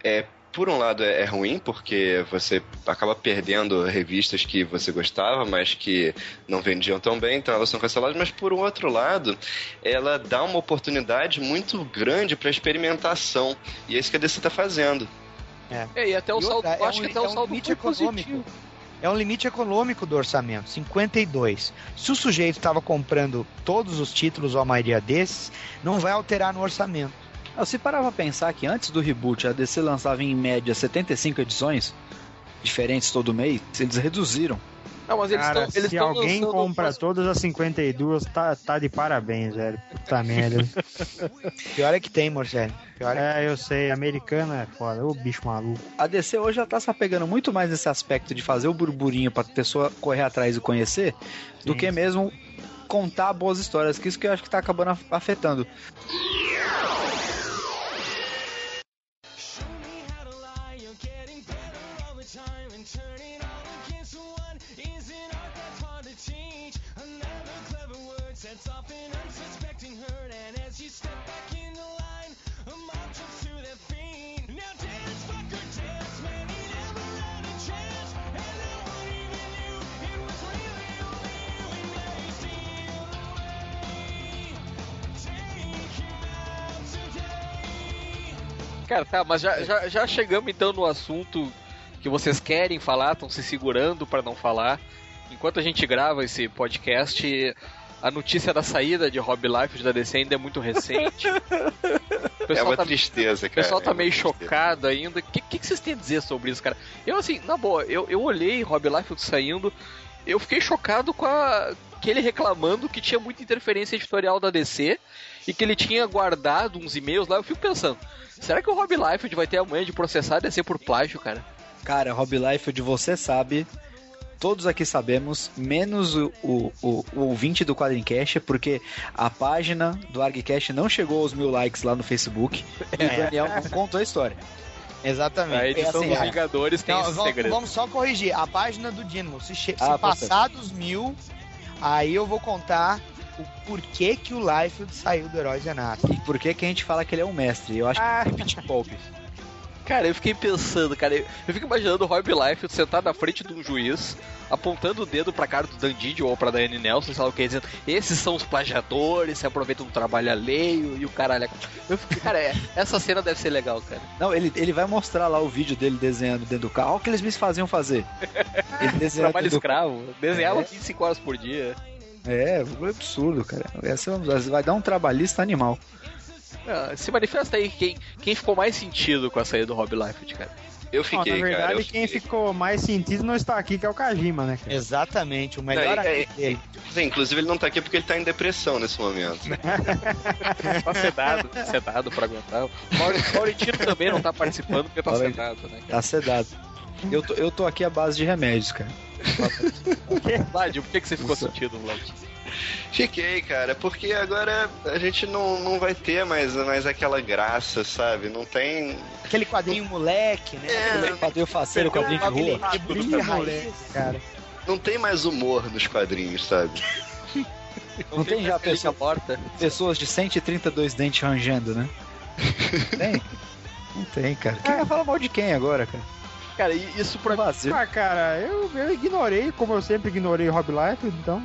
é por um lado é, é ruim porque você acaba perdendo revistas que você gostava, mas que não vendiam tão bem, então elas são canceladas, mas por um outro lado, ela dá uma oportunidade muito grande para experimentação, e é isso que a DC está fazendo. É, e até o E saldo, outra, eu é acho um- que até o é um saldo limite econômico. positivo. É um limite econômico do orçamento, 52. Se o sujeito estava comprando todos os títulos ou a maioria desses, não vai alterar no orçamento. Se parar pra pensar que antes do reboot a DC lançava em média 75 edições diferentes todo mês, eles reduziram. Não, mas eles Cara, tão, eles se alguém compra todas as 52, tá, tá de parabéns, velho. Puta merda. Pior é que tem, Morcelli. Pior é É, eu sei, americana é foda. Ô bicho maluco. A DC hoje já tá se apegando muito mais nesse aspecto de fazer o burburinho pra pessoa correr atrás e conhecer, do Sim. que mesmo contar boas histórias, que isso que eu acho que tá acabando af- afetando. Cara, tá, mas já, já, já chegamos então no assunto que vocês querem falar, estão se segurando pra não falar. Enquanto a gente grava esse podcast, a notícia da saída de Rob Life da DC ainda é muito recente. O É uma tá, tristeza, o cara. pessoal tá é meio tristeza. chocado ainda. O que, que, que vocês têm a dizer sobre isso, cara? Eu, assim, na boa, eu, eu olhei Rob Life saindo, eu fiquei chocado com a, que ele reclamando que tinha muita interferência editorial da DC e que ele tinha guardado uns e-mails lá. Eu fico pensando, será que o Rob Liefeld vai ter a manha de processar a DC por plágio, cara? Cara, Rob Liefeld, você sabe, todos aqui sabemos, menos o, o, o, o ouvinte do Quadrincast, porque a página do ArgCast não chegou aos mil likes lá no Facebook e o Daniel não contou a história. Exatamente. A edição É assim, dos é. Vingadores tem Não, esse vamos, segredo. vamos só corrigir. A página do Dynamo, se, che- se Ah, passar dos mil, aí eu vou contar o porquê que o Liefeld saiu do Heróis Renato. E por que, que a gente fala que ele é um mestre? Eu acho que é pitch pulp. Cara, eu fiquei pensando, cara, eu, eu fico imaginando o Rob Life sentado na frente de um juiz, apontando o dedo pra cara do Dan Didio ou pra Daiane Nelson, sei lá o que, dizendo, esses são os plagiadores, se aproveitam do trabalho alheio e o caralho. Eu fico, cara, é, essa cena deve ser legal, cara. Não, ele, ele vai mostrar lá o vídeo dele desenhando dentro do carro. Olha o que eles me faziam fazer. Ele Trabalho do- escravo, desenhava É. 25 horas por dia. É, foi absurdo, cara. Essa vai dar um trabalhista animal. Ah, se manifesta aí quem, quem ficou mais sentido com a saída do Rob Life, cara. Eu fiquei, na verdade, cara. Eu quem ficou mais sentido não está aqui, que é o Kajima, né? cara? Exatamente, o melhor Não, é- amigo dele. Sim, inclusive ele não tá aqui porque ele tá em depressão nesse momento. Tá sedado, sedado pra aguentar. O Mauri- Mauritino também não tá participando porque tá aí. sedado, né? Tá sedado. Eu tô, eu tô aqui à base de remédios, cara. Vlad, por que, que você ficou sentido, Vlad? Fiquei, cara, porque agora a gente não, não vai ter mais, mais aquela graça, sabe? Não tem. Aquele quadrinho moleque, né? Aquele quadrinho faceiro, quadrinho de Aquele rua. brilha moleque, cara. Não tem mais humor nos quadrinhos, sabe? Não tem já pessoa, porta. pessoas de 132 dentes rangendo, né? Tem? Não tem, cara. Quem vai falar mal de quem agora, cara? Cara, e isso pra Vazio. Ah, cara, eu, eu ignorei, como eu sempre ignorei o Rob Life, então.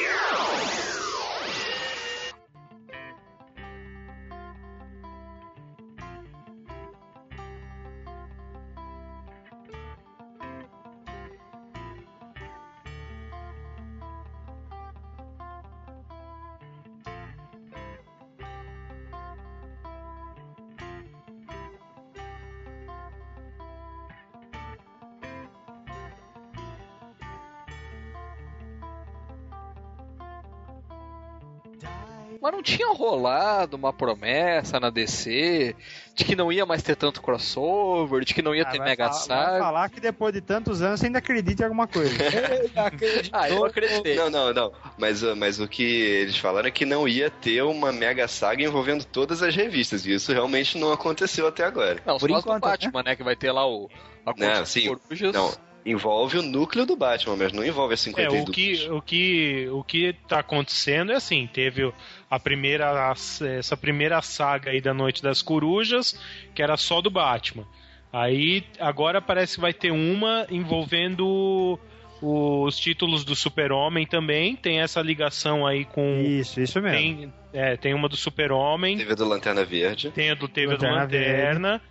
Mas não tinha rolado uma promessa na DC de que não ia mais ter tanto crossover, de que não ia Ah, ter Mega vai Saga. falar que depois de tantos anos você ainda acredita em alguma coisa. Ah, eu acreditei. Não, não, não. Mas, uh, mas o que eles falaram é que não ia ter uma mega saga envolvendo todas as revistas. E isso realmente não aconteceu até agora. Não, Por enquanto, do Batman, né? Que vai ter lá o. A Não, sim. Corujas. Não, envolve o núcleo do Batman, mas não envolve a É, 52. o que, o que o que tá acontecendo é assim, teve a primeira essa primeira saga aí da Noite das Corujas, que era só do Batman. Aí agora parece que vai ter uma envolvendo os títulos do Super-Homem também, tem essa ligação aí com Isso, isso mesmo. tem, é, tem uma do Super-Homem, Teve a do Lanterna Verde. tem a do TV do Lanterna Lanterna,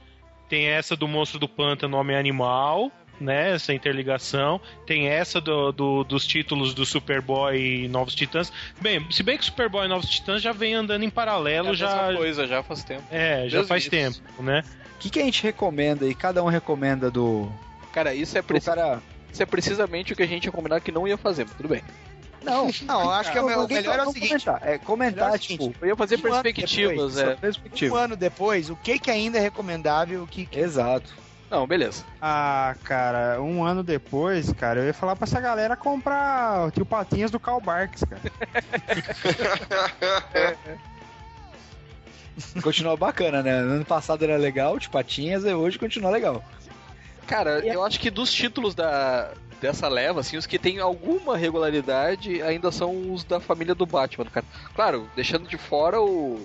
tem essa do Monstro do Pântano Homem Animal, né? Essa interligação. Tem essa do, do- dos títulos do Superboy e Novos Titãs. Bem, se bem que Superboy e Novos Titãs já vem andando em É paralelo, a já. mesma coisa, já faz tempo. É, já faz isso. tempo, né? O que, que a gente recomenda e cada um recomenda do. Cara, isso é, preci- cara. isso é precisamente o que a gente ia combinar que não ia fazer, mas tudo bem. Não, Não, eu acho que é o o Alguém melhor é o seguinte. Comentar. É comentar, é tipo, seguinte, Eu ia fazer Um perspectivas, depois, é. perspectiva. Um ano depois, o que, que ainda é recomendável? O que, que- Exato. Não, beleza. Ah, cara, um ano depois, cara, eu ia falar pra essa galera comprar o tio Patinhas do Karl Barks, cara. Continua bacana, né? No ano passado era legal, tipo patinhas, e hoje continua legal. Cara, eu acho que dos títulos da, dessa leva, assim, os que tem alguma regularidade ainda são os da família do Batman, cara. Claro, deixando de fora o.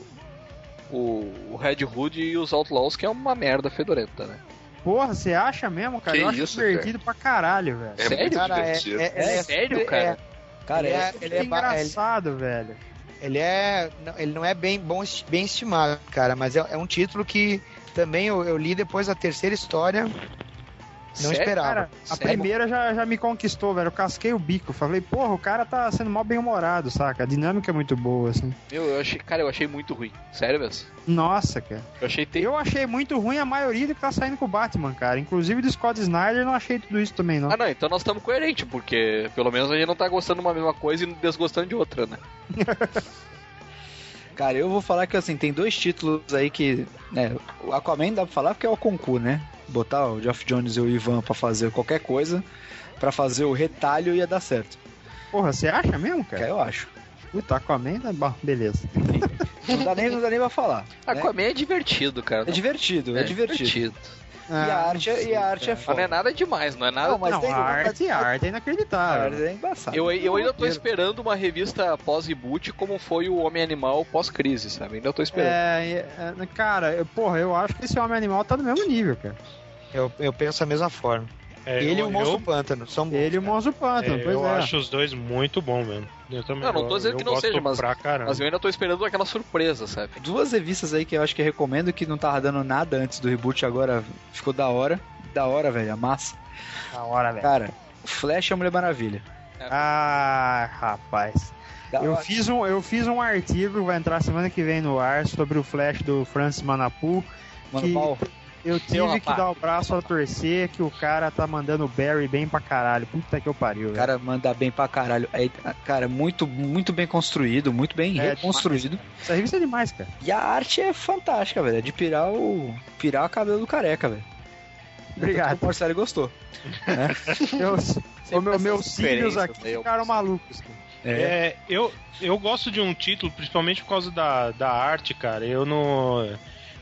O, o Red Hood e os Outlaws, que é uma merda fedorenta, né? Porra, você acha mesmo, cara? Que eu acho isso, divertido pra caralho, velho. É Sério? Cara, é, é, É é- sério, é- cara? Cara, ele é, é, Ele é ba- ele- engraçado, velho. ele é, não, ele não é bem bom, bem estimado, cara, mas é, é um título que também eu, eu li depois da terceira história, não Sério? esperava. Cara, a Sério? primeira já, já me conquistou, velho. Eu casquei o bico. Falei, porra, o cara tá sendo mal bem-humorado, saca? A dinâmica é muito boa, assim. Meu, eu achei, cara, eu achei muito ruim. Sério mesmo. Nossa, cara. Eu achei ter... Eu achei muito ruim a maioria do que tá saindo com o Batman, cara. Inclusive do Scott Snyder, eu não achei tudo isso também, não. Ah, não, então nós estamos coerentes, porque pelo menos a gente não tá gostando de uma mesma coisa e desgostando de outra, né? Cara, eu vou falar que assim, tem dois títulos aí que. Né, o Aquaman dá pra falar porque é o concurso, né? Botar o Geoff Jones e o Ivan pra fazer qualquer coisa, pra fazer o retalho ia dar certo. Porra, você acha mesmo, Cara, eu acho. Puta, Aquaman, tá beleza. Não dá nem, não dá nem pra falar. né? Aquaman é divertido, cara. É divertido, é, divertido. E a arte, é- e a arte é Mas foda. não é nada demais, não é nada. Não, mas não, tem- a arte, a arte é A inacreditável. arte é embaçada. Eu, eu ainda tô esperando uma revista pós-reboot como foi o Homem-Animal pós-crise, sabe? Ainda tô esperando. É, é, cara, eu- porra, eu acho que esse Homem Animal tá no mesmo nível, cara. Eu, eu penso da mesma forma. É, Ele e o Monstro eu- Pântano são bons. Ele e o. Monstro Pântano, É, pois eu é. acho os dois muito bom mesmo. Eu também Não, não tô eu- dizendo eu que não seja, mas, mas eu ainda tô esperando aquela surpresa, sabe? Duas revistas aí que eu acho que recomendo que não tava dando nada antes do reboot, agora ficou da hora. Da hora, velho, a massa. Da hora, velho. Cara, Flash é a Mulher Maravilha. Ah, rapaz. Da Eu hora. fiz, um, eu fiz um artigo, vai entrar semana que vem no ar, sobre o Flash do Francis Manapu. Mano, que pau. Eu Meu tive que dar o braço a torcer que o cara tá mandando o Barry bem pra caralho. Puta que eu pariu, O velho. cara manda bem pra caralho. Aí, cara, muito, muito bem construído, muito bem É, reconstruído. Essa revista é demais, cara. E a arte é fantástica, velho. É de pirar o. pirar o cabelo do careca, velho. Obrigado. O Marcelo gostou. Meus, o meu, meus cílios diferenças aqui aí, eu ficaram malucos. É, eu, eu gosto de um título, principalmente por causa da, da arte, cara. Eu não.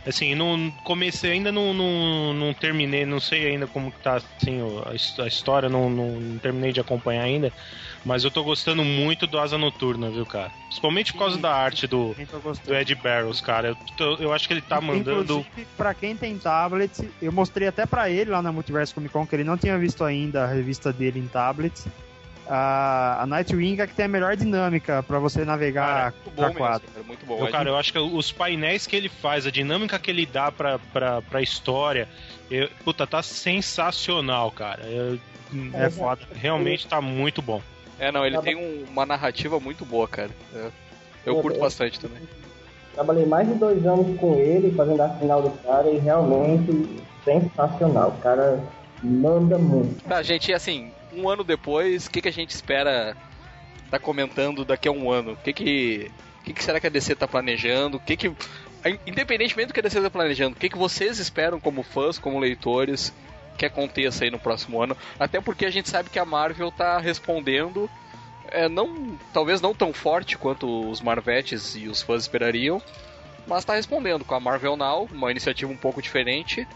Assim, não comecei ainda, não, não, não terminei, não sei ainda como que tá assim, a, his- a história, não, não, não terminei de acompanhar ainda. Mas eu tô gostando muito do Asa Noturna, viu, cara? Principalmente por causa da arte do, do Ed Barrows, cara. Eu, tô- eu acho que ele tá mandando. Inclusive, pra quem tem tablet, eu mostrei até pra ele lá na Multiverse Comic Con que ele não tinha visto ainda a revista dele em tablet. A, a Nightwing é que tem a melhor dinâmica pra você navegar Muito bom pra mesmo, quadro. cara, muito bom. Eu, É cara, eu acho que os painéis que ele faz, a dinâmica que ele dá pra, pra, pra história, eu- puta, tá sensacional, cara. Eu- É foda. realmente tá muito bom. É, não, ele tem um- uma narrativa muito boa, cara. É. Eu curto bastante também. Trabalhei mais de dois anos com ele, fazendo a final do cara, e realmente sensacional. O cara manda muito. Tá, gente, e assim, um ano depois, o que, que a gente espera tá comentando daqui a um ano? O que que, que, que será que a DC tá planejando? O que que... Independentemente do que a DC tá planejando, o que, que vocês esperam como fãs, como leitores, que aconteça aí no próximo ano? Até porque a gente sabe que a Marvel tá respondendo, é, não, talvez não tão forte quanto os Marvetes e os fãs esperariam, mas tá respondendo com a Marvel Now, uma iniciativa um pouco diferente,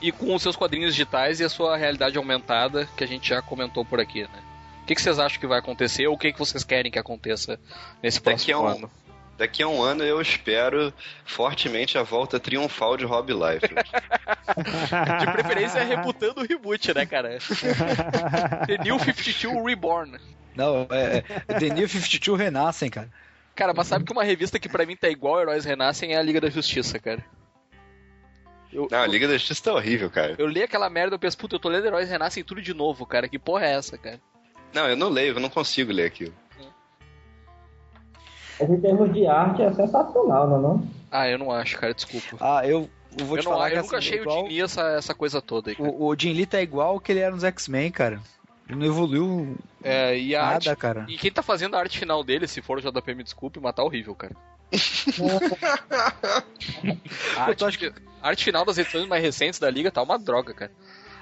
e com os seus quadrinhos digitais e a sua realidade aumentada, que a gente já comentou por aqui, né? O que, que vocês acham que vai acontecer ou o que, que vocês querem que aconteça nesse Daqui a próximo um- ano? Daqui a um ano eu espero fortemente a volta triunfal de Rob Life. De preferência rebutando o reboot, né, cara? The New 52 Reborn. Não, é, é The New 52 renascem, cara. Cara, mas sabe que uma revista que pra mim tá igual Heróis Renascem é a Liga da Justiça, cara. Eu, Não, a Liga da Justiça tá horrível, cara. eu li aquela merda e eu penso, puta, eu tô lendo Heróis Renascem tudo de novo, cara. Que porra é essa, cara? Não, eu não leio, eu não consigo ler aquilo. Mas em termos de arte é sensacional, não é não? Ah, eu não acho, cara, desculpa. Ah, eu, eu vou eu te não, falar eu que nunca assim, achei igual- o Jim Lee essa, essa coisa toda aí, cara. O, o Jim Lee tá igual que ele era nos X-Men, cara. Ele não evoluiu É, e a nada, arte, cara. E quem tá fazendo a arte final dele, se for o JP, me desculpe, mas tá horrível, cara. A, arte, a arte final das edições mais recentes da Liga tá uma droga, cara.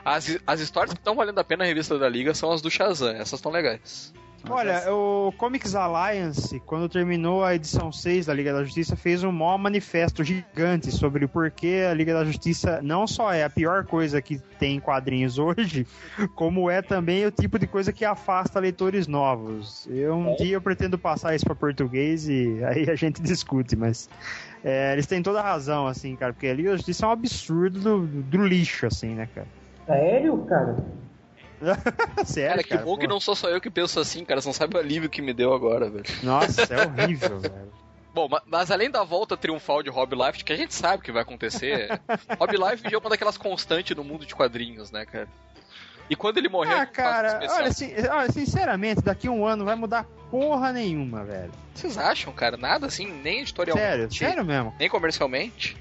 As, as histórias que estão valendo a pena na revista da Liga são as do Shazam, essas estão legais. Olha, o Comics Alliance, quando terminou a edição 6 da Liga da Justiça, fez um maior manifesto gigante sobre o porquê a Liga da Justiça não só é a pior coisa que tem em quadrinhos hoje, como é também o tipo de coisa que afasta leitores novos. Eu, um dia eu pretendo passar isso para português e aí a gente discute, mas é, eles têm toda a razão, assim, cara, porque a Liga da Justiça é um absurdo do, do lixo, assim, né, cara? Sério, cara? Sério, Cara, que cara, bom que pô. não sou só eu que penso assim, cara. Você não sabe o alívio que me deu agora, velho. Nossa, é horrível, velho. Bom, ma- mas além da volta triunfal de Rob Life, que a gente sabe que vai acontecer, Rob Life é uma daquelas constantes no mundo de quadrinhos, né, cara? E quando ele morrer, Ah, cara, olha, sin- olha, sinceramente, daqui a um ano vai mudar porra nenhuma, velho. Vocês acham, cara? Nada assim, nem editorialmente, Sério, sério mesmo. nem comercialmente?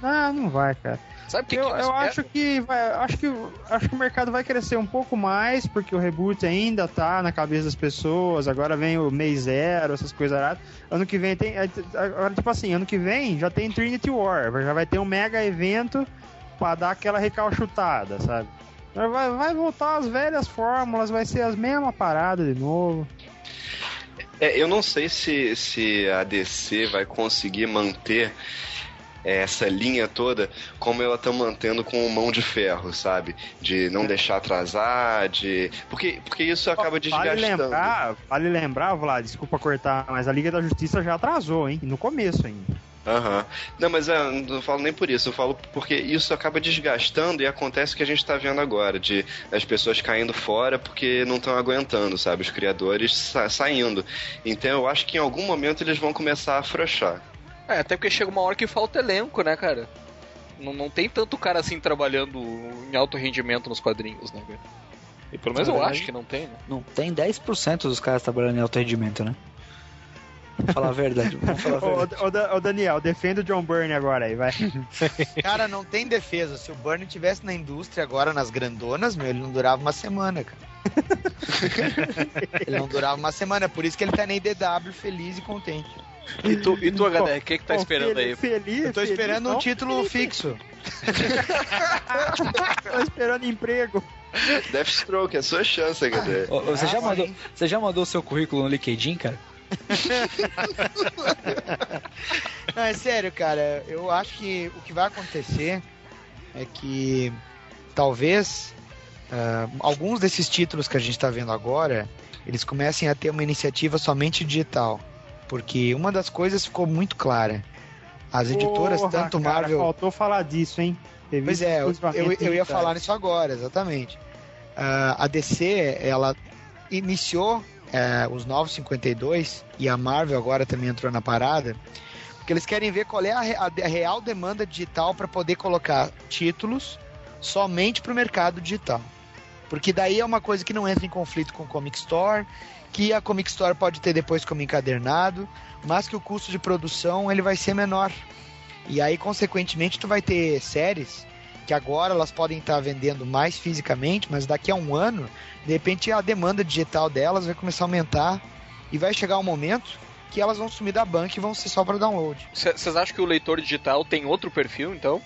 Não, não vai, cara. Sabe o que, eu, que eu acho que vai, acho que acho que o mercado vai crescer um pouco mais porque o reboot ainda tá na cabeça das pessoas. Agora vem o mês zero, essas coisas aradas. Ano que vem tem, é, agora tipo assim, ano que vem já tem Trinity War, já vai ter um mega evento pra dar aquela recalchutada, sabe? Vai, vai voltar as velhas fórmulas, vai ser as mesmas paradas de novo. É, eu não sei se, se a DC vai conseguir manter essa linha toda como ela tá mantendo com mão de ferro, sabe? De não deixar atrasar, de. Porque, porque isso acaba desgastando. Vale lembrar, vale lembrar, Vlad, desculpa cortar, mas a Liga da Justiça já atrasou, hein? No começo ainda. Aham. Não, mas é, não falo nem por isso, eu falo porque isso acaba desgastando e acontece o que a gente tá vendo agora, de as pessoas caindo fora porque não estão aguentando, sabe? Os criadores sa saindo. Então eu acho que em algum momento eles vão começar a afrouxar. É, até porque chega uma hora que falta elenco, né, cara? Não, não tem tanto cara assim trabalhando em alto rendimento nos quadrinhos, né, cara? E pelo menos eu verdade, acho que não tem, né? Não tem 10% dos caras trabalhando em alto rendimento, né? Vamos falar a verdade. Vamos falar a verdade. Ô, ô, ô, Daniel, defenda o John Byrne agora aí, vai. Cara, não tem defesa. Se o Burnie tivesse na indústria agora, nas grandonas, meu, ele não durava uma semana, cara. ele não durava uma semana, por isso que ele tá na IDW feliz e contente. E tu, e tu HD, o que que tá esperando aí? Feliz, Eu tô esperando um título fixo. Tô esperando emprego. Deathstroke, é a sua chance, HD. Ô, Você já Ah, mandou, você já mandou seu currículo no LinkedIn, cara? Não, é sério, cara. Eu acho que o que vai acontecer é que talvez ah, alguns desses títulos que a gente tá vendo agora, eles comecem a ter uma iniciativa somente digital. Porque uma das coisas ficou muito clara. As editoras, Porra, tanto cara, Marvel. Faltou falar disso, hein? Teve Pois é, eu, eu, eu ia falar nisso agora, exatamente. Ah, a DC, ela iniciou eh, os Novos 52 e a Marvel agora também entrou na parada, porque eles querem ver qual é a, re- a a real demanda digital para poder colocar títulos somente para o mercado digital. Porque daí é uma coisa que não entra em conflito com o Comic Store, que a Comic Store pode ter depois como encadernado, mas que o custo de produção ele vai ser menor. E aí, consequentemente, tu vai ter séries que agora elas podem estar vendendo mais fisicamente, mas daqui a um ano, de repente a demanda digital delas vai começar a aumentar e vai chegar um momento que elas vão sumir da banca e vão ser só para download. Vocês acham que o leitor digital tem outro perfil, então?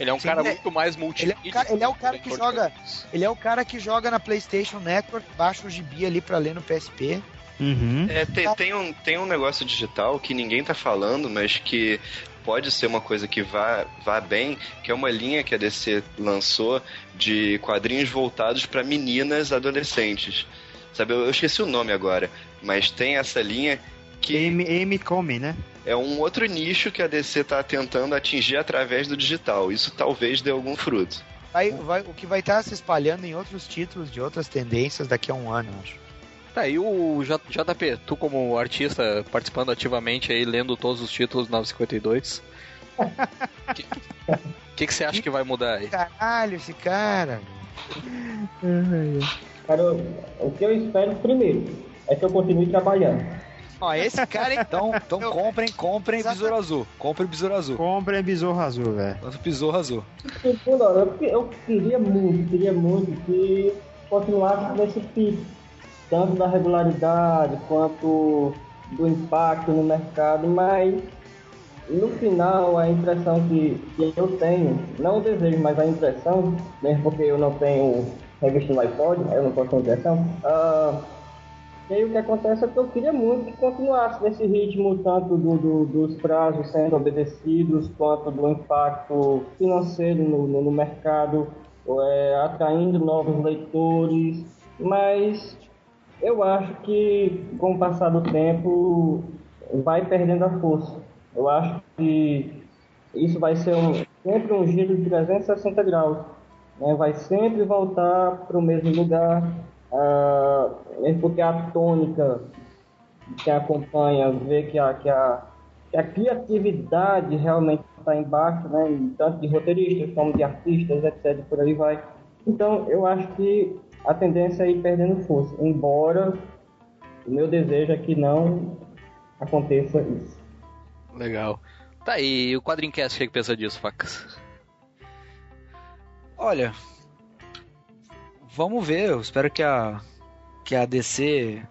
Ele é um Sim, cara é- muito mais multi Ele é o cara, ele é o cara que joga, ele é o cara que joga na PlayStation Network, baixa o gibi ali para ler no PSP. Uhum. É, tem, tem um, tem um negócio digital que ninguém tá falando, mas que pode ser uma coisa que vá, vá bem, que é uma linha que a DC lançou de quadrinhos voltados para meninas adolescentes. Sabe, eu, eu esqueci o nome agora, mas tem essa linha que Amy, Amy Comey, né? É um outro nicho que a DC tá tentando atingir através do digital. Isso talvez dê algum fruto. Vai, vai- o que vai estar se espalhando em outros títulos de outras tendências daqui a um ano, eu acho. Tá, e o JP, tu como artista participando ativamente aí, lendo todos os títulos do 952, o que, que, que você acha que vai mudar aí? Caralho, esse cara. Cara, o que eu espero primeiro é que eu continue trabalhando. Ó, esse cara Então, então comprem, comprem Exatamente. Besouro Azul. Comprem Besouro Azul. Comprem Besouro Azul, velho. Quanto Besouro Azul. Eu, eu queria muito, queria muito que continuasse nesse pico, tanto da regularidade quanto do impacto no mercado, mas no final a impressão que, que eu tenho, não o desejo, mas a impressão, mesmo porque eu não tenho revista no iPod, eu não posso ter impressão, ah, e aí o que acontece é que eu queria muito que continuasse nesse ritmo, tanto do, do- dos prazos sendo obedecidos, quanto do impacto financeiro no, no- no mercado, é, atraindo novos leitores, mas eu acho que com o passar do tempo vai perdendo a força. Eu acho que isso vai ser um- sempre um giro de 360 graus. né? Vai sempre voltar para o mesmo lugar, ah, mesmo porque a tônica de quem acompanha vê que a, que a, que a criatividade realmente está embaixo, né? tanto de roteiristas como de artistas, etc. Por aí vai. Então, eu acho que a tendência é ir perdendo força, embora o meu desejo é que não aconteça isso. Legal. Tá, e o Quadrincast, o que, que pensa disso, Facas? Olha, vamos ver. Eu espero que a que a DC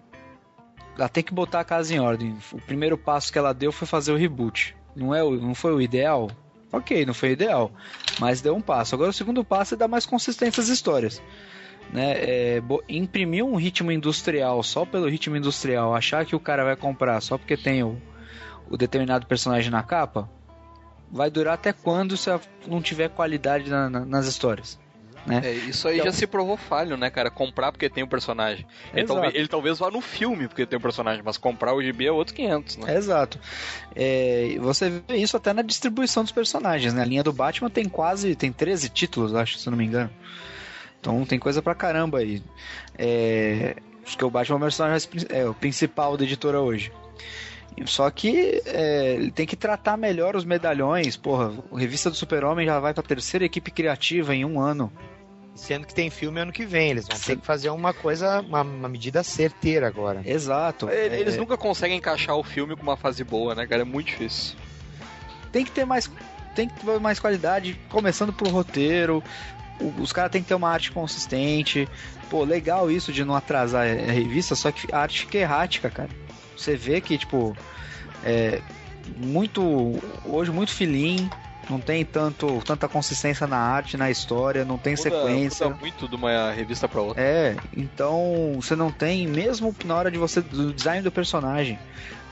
ela tem que botar a casa em ordem. O primeiro passo que ela deu foi fazer o reboot. Não é não foi o ideal? Ok, não foi o ideal, mas deu um passo. Agora o segundo passo é dar mais consistência às histórias. né, é, imprimir um ritmo industrial só pelo ritmo industrial, achar que o cara vai comprar só porque tem o, o determinado personagem na capa, vai durar até quando se não tiver qualidade na- na- nas histórias. Né? É, isso aí Então- já se provou falho, né, cara? Comprar porque tem o personagem. Ele talvez, ele talvez vá no filme porque tem o personagem, mas comprar o gibi é outros 500, né? Exato. É, você vê isso até na distribuição dos personagens, né? A linha do Batman tem quase, tem 13 títulos, acho, se não me engano. Então tem coisa pra caramba aí. É, acho que o Batman é o personagem é o principal da editora hoje. Só que é, ele tem que tratar melhor os medalhões. Porra, a revista do Super-Homem já vai pra terceira equipe criativa em um ano. Sendo que tem filme ano que vem, eles vão ter que fazer uma coisa, uma, uma medida certeira agora. Exato. Ele- Eles É, nunca conseguem encaixar o filme com uma fase boa, né, cara? É muito difícil. tem que ter mais tem que ter mais qualidade, começando pro roteiro. o- Os caras têm que ter uma arte consistente. Pô, legal isso de não atrasar a revista, só que a arte fica errática, cara. Você vê que, tipo, é muito. Hoje, muito filim. Não tem tanto, tanta consistência na arte, na história, não tem Muda- sequência. muda muito de uma revista pra outra. É, então você não tem, mesmo na hora de você, do design do personagem.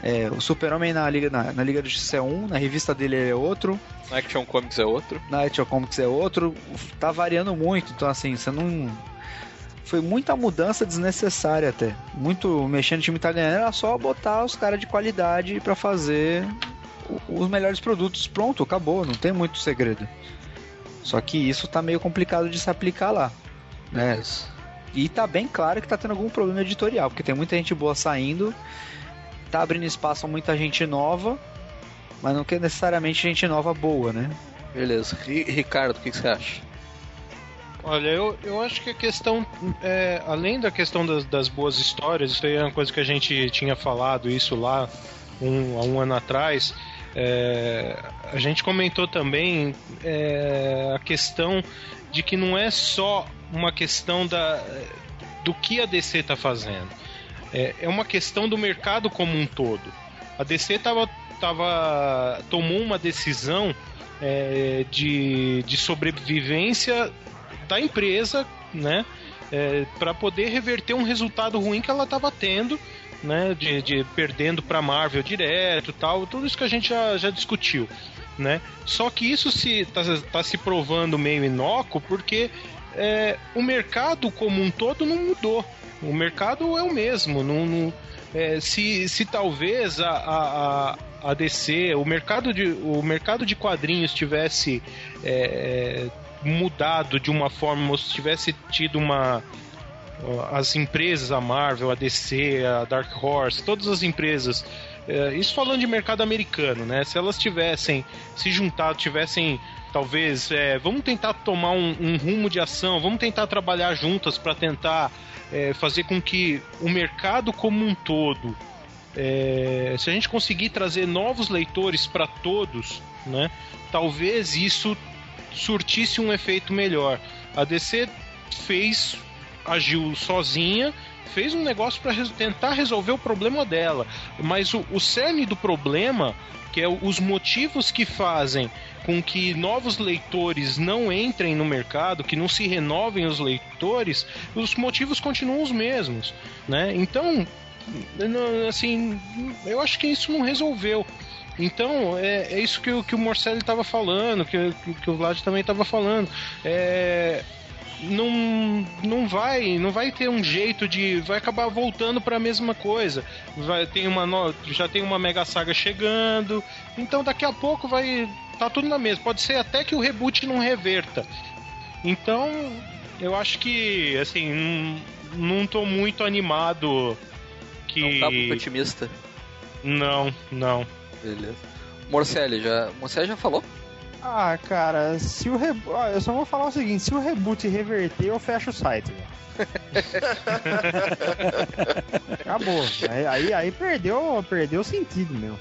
É, o Super-Homem na Liga, na, na Liga do Justiça é um, na revista dele é outro, Na Action Comics é outro. na Action Comics é outro, tá variando muito, então assim, você não. Foi muita mudança desnecessária até. Muito mexendo, o time tá ganhando, era só botar os caras de qualidade pra fazer os melhores produtos. Pronto, acabou, não tem muito segredo. Só que isso tá meio complicado de se aplicar lá. Né? E tá bem claro que tá tendo algum problema editorial, porque tem muita gente boa saindo, tá abrindo espaço a muita gente nova, mas não quer necessariamente gente nova boa, né? Beleza. Ri- Ricardo, o que, que você acha? Olha, eu, eu acho que a questão, é, além da questão das, das boas histórias, isso aí é uma coisa que a gente tinha falado isso lá um, há um ano atrás. é, a gente comentou também é, a questão de que não é só uma questão da, do que a DC está fazendo, é, é uma questão do mercado como um todo. A DC tava, tava, tomou uma decisão é, de, de sobrevivência da empresa, né? para poder reverter um resultado ruim que ela estava tendo, né? De, de perdendo para Marvel direto, tal, tudo isso que a gente já, já discutiu, né? Só que isso se tá, tá se provando meio inócuo porque é, o mercado como um todo não mudou. O mercado é o mesmo, não, não- é, se, se talvez a, a, a- DC, o mercado de, o mercado de quadrinhos tivesse é, mudado de uma forma, ou se tivesse tido uma. As empresas, a Marvel, a DC, a Dark Horse, todas as empresas, é, isso falando de mercado americano, né? Se elas tivessem se juntado, tivessem talvez, é, vamos tentar tomar um, um rumo de ação, vamos tentar trabalhar juntas para tentar é, fazer com que o mercado como um todo é, se a gente conseguir trazer novos leitores para todos, né, talvez isso surtisse um efeito melhor. A DC fez, agiu sozinha, fez um negócio para tentar resolver o problema dela, mas o, o cerne do problema, que é o- os motivos que fazem com que novos leitores não entrem no mercado, que não se renovem os leitores, os motivos continuam os mesmos, né? Então, assim, eu acho que isso não resolveu. Então, é, é isso que, o- que o Morcelli estava falando, que, que, que o Vlad também estava falando. É, não, não vai não vai ter um jeito de vai acabar voltando para a mesma coisa vai tem uma já tem uma mega saga chegando então daqui a pouco vai tá tudo na mesma pode ser até que o reboot não reverta então eu acho que assim não, não tô muito animado que Não tá muito otimista. não não Beleza. Morcelli, já, Morcelli já falou? Ah, cara, se o reboot. Eu só vou falar o seguinte: se o reboot reverter, eu fecho o site. Acabou. Aí, aí, aí perdeu, perdeu o sentido, meu.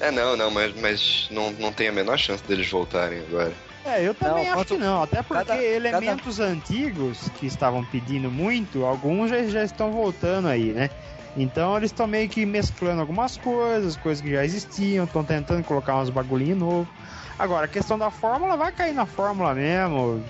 É, não, não, mas, mas não, não tem a menor chance deles voltarem agora. É, eu também Não, acho quanto- que não. Até porque cada- elementos antigos que estavam pedindo muito, alguns já, já estão voltando aí, né? Então eles estão meio que mesclando algumas coisas, coisas que já existiam, estão tentando colocar uns bagulhinhos novos. Agora, a questão da fórmula vai cair na fórmula mesmo.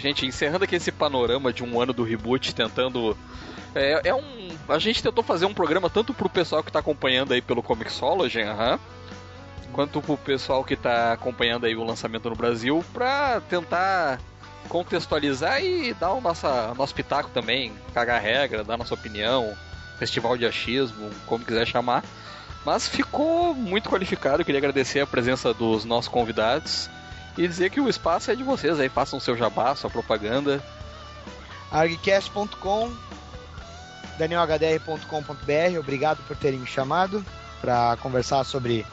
Gente, encerrando aqui esse panorama de um ano do reboot, tentando. É, é um. A gente tentou fazer um programa tanto pro pessoal que tá acompanhando aí pelo Comixology, aham, quanto pro pessoal que tá acompanhando aí o lançamento no Brasil, pra tentar contextualizar e dar o nossa, nosso pitaco também, cagar regra, dar nossa opinião, festival de achismo, como quiser chamar. Mas ficou muito qualificado, queria agradecer a presença dos nossos convidados e dizer que o espaço é de vocês aí, façam seu jabá, sua propaganda. argcast.com danielhdr.com.br obrigado por terem me chamado para conversar sobre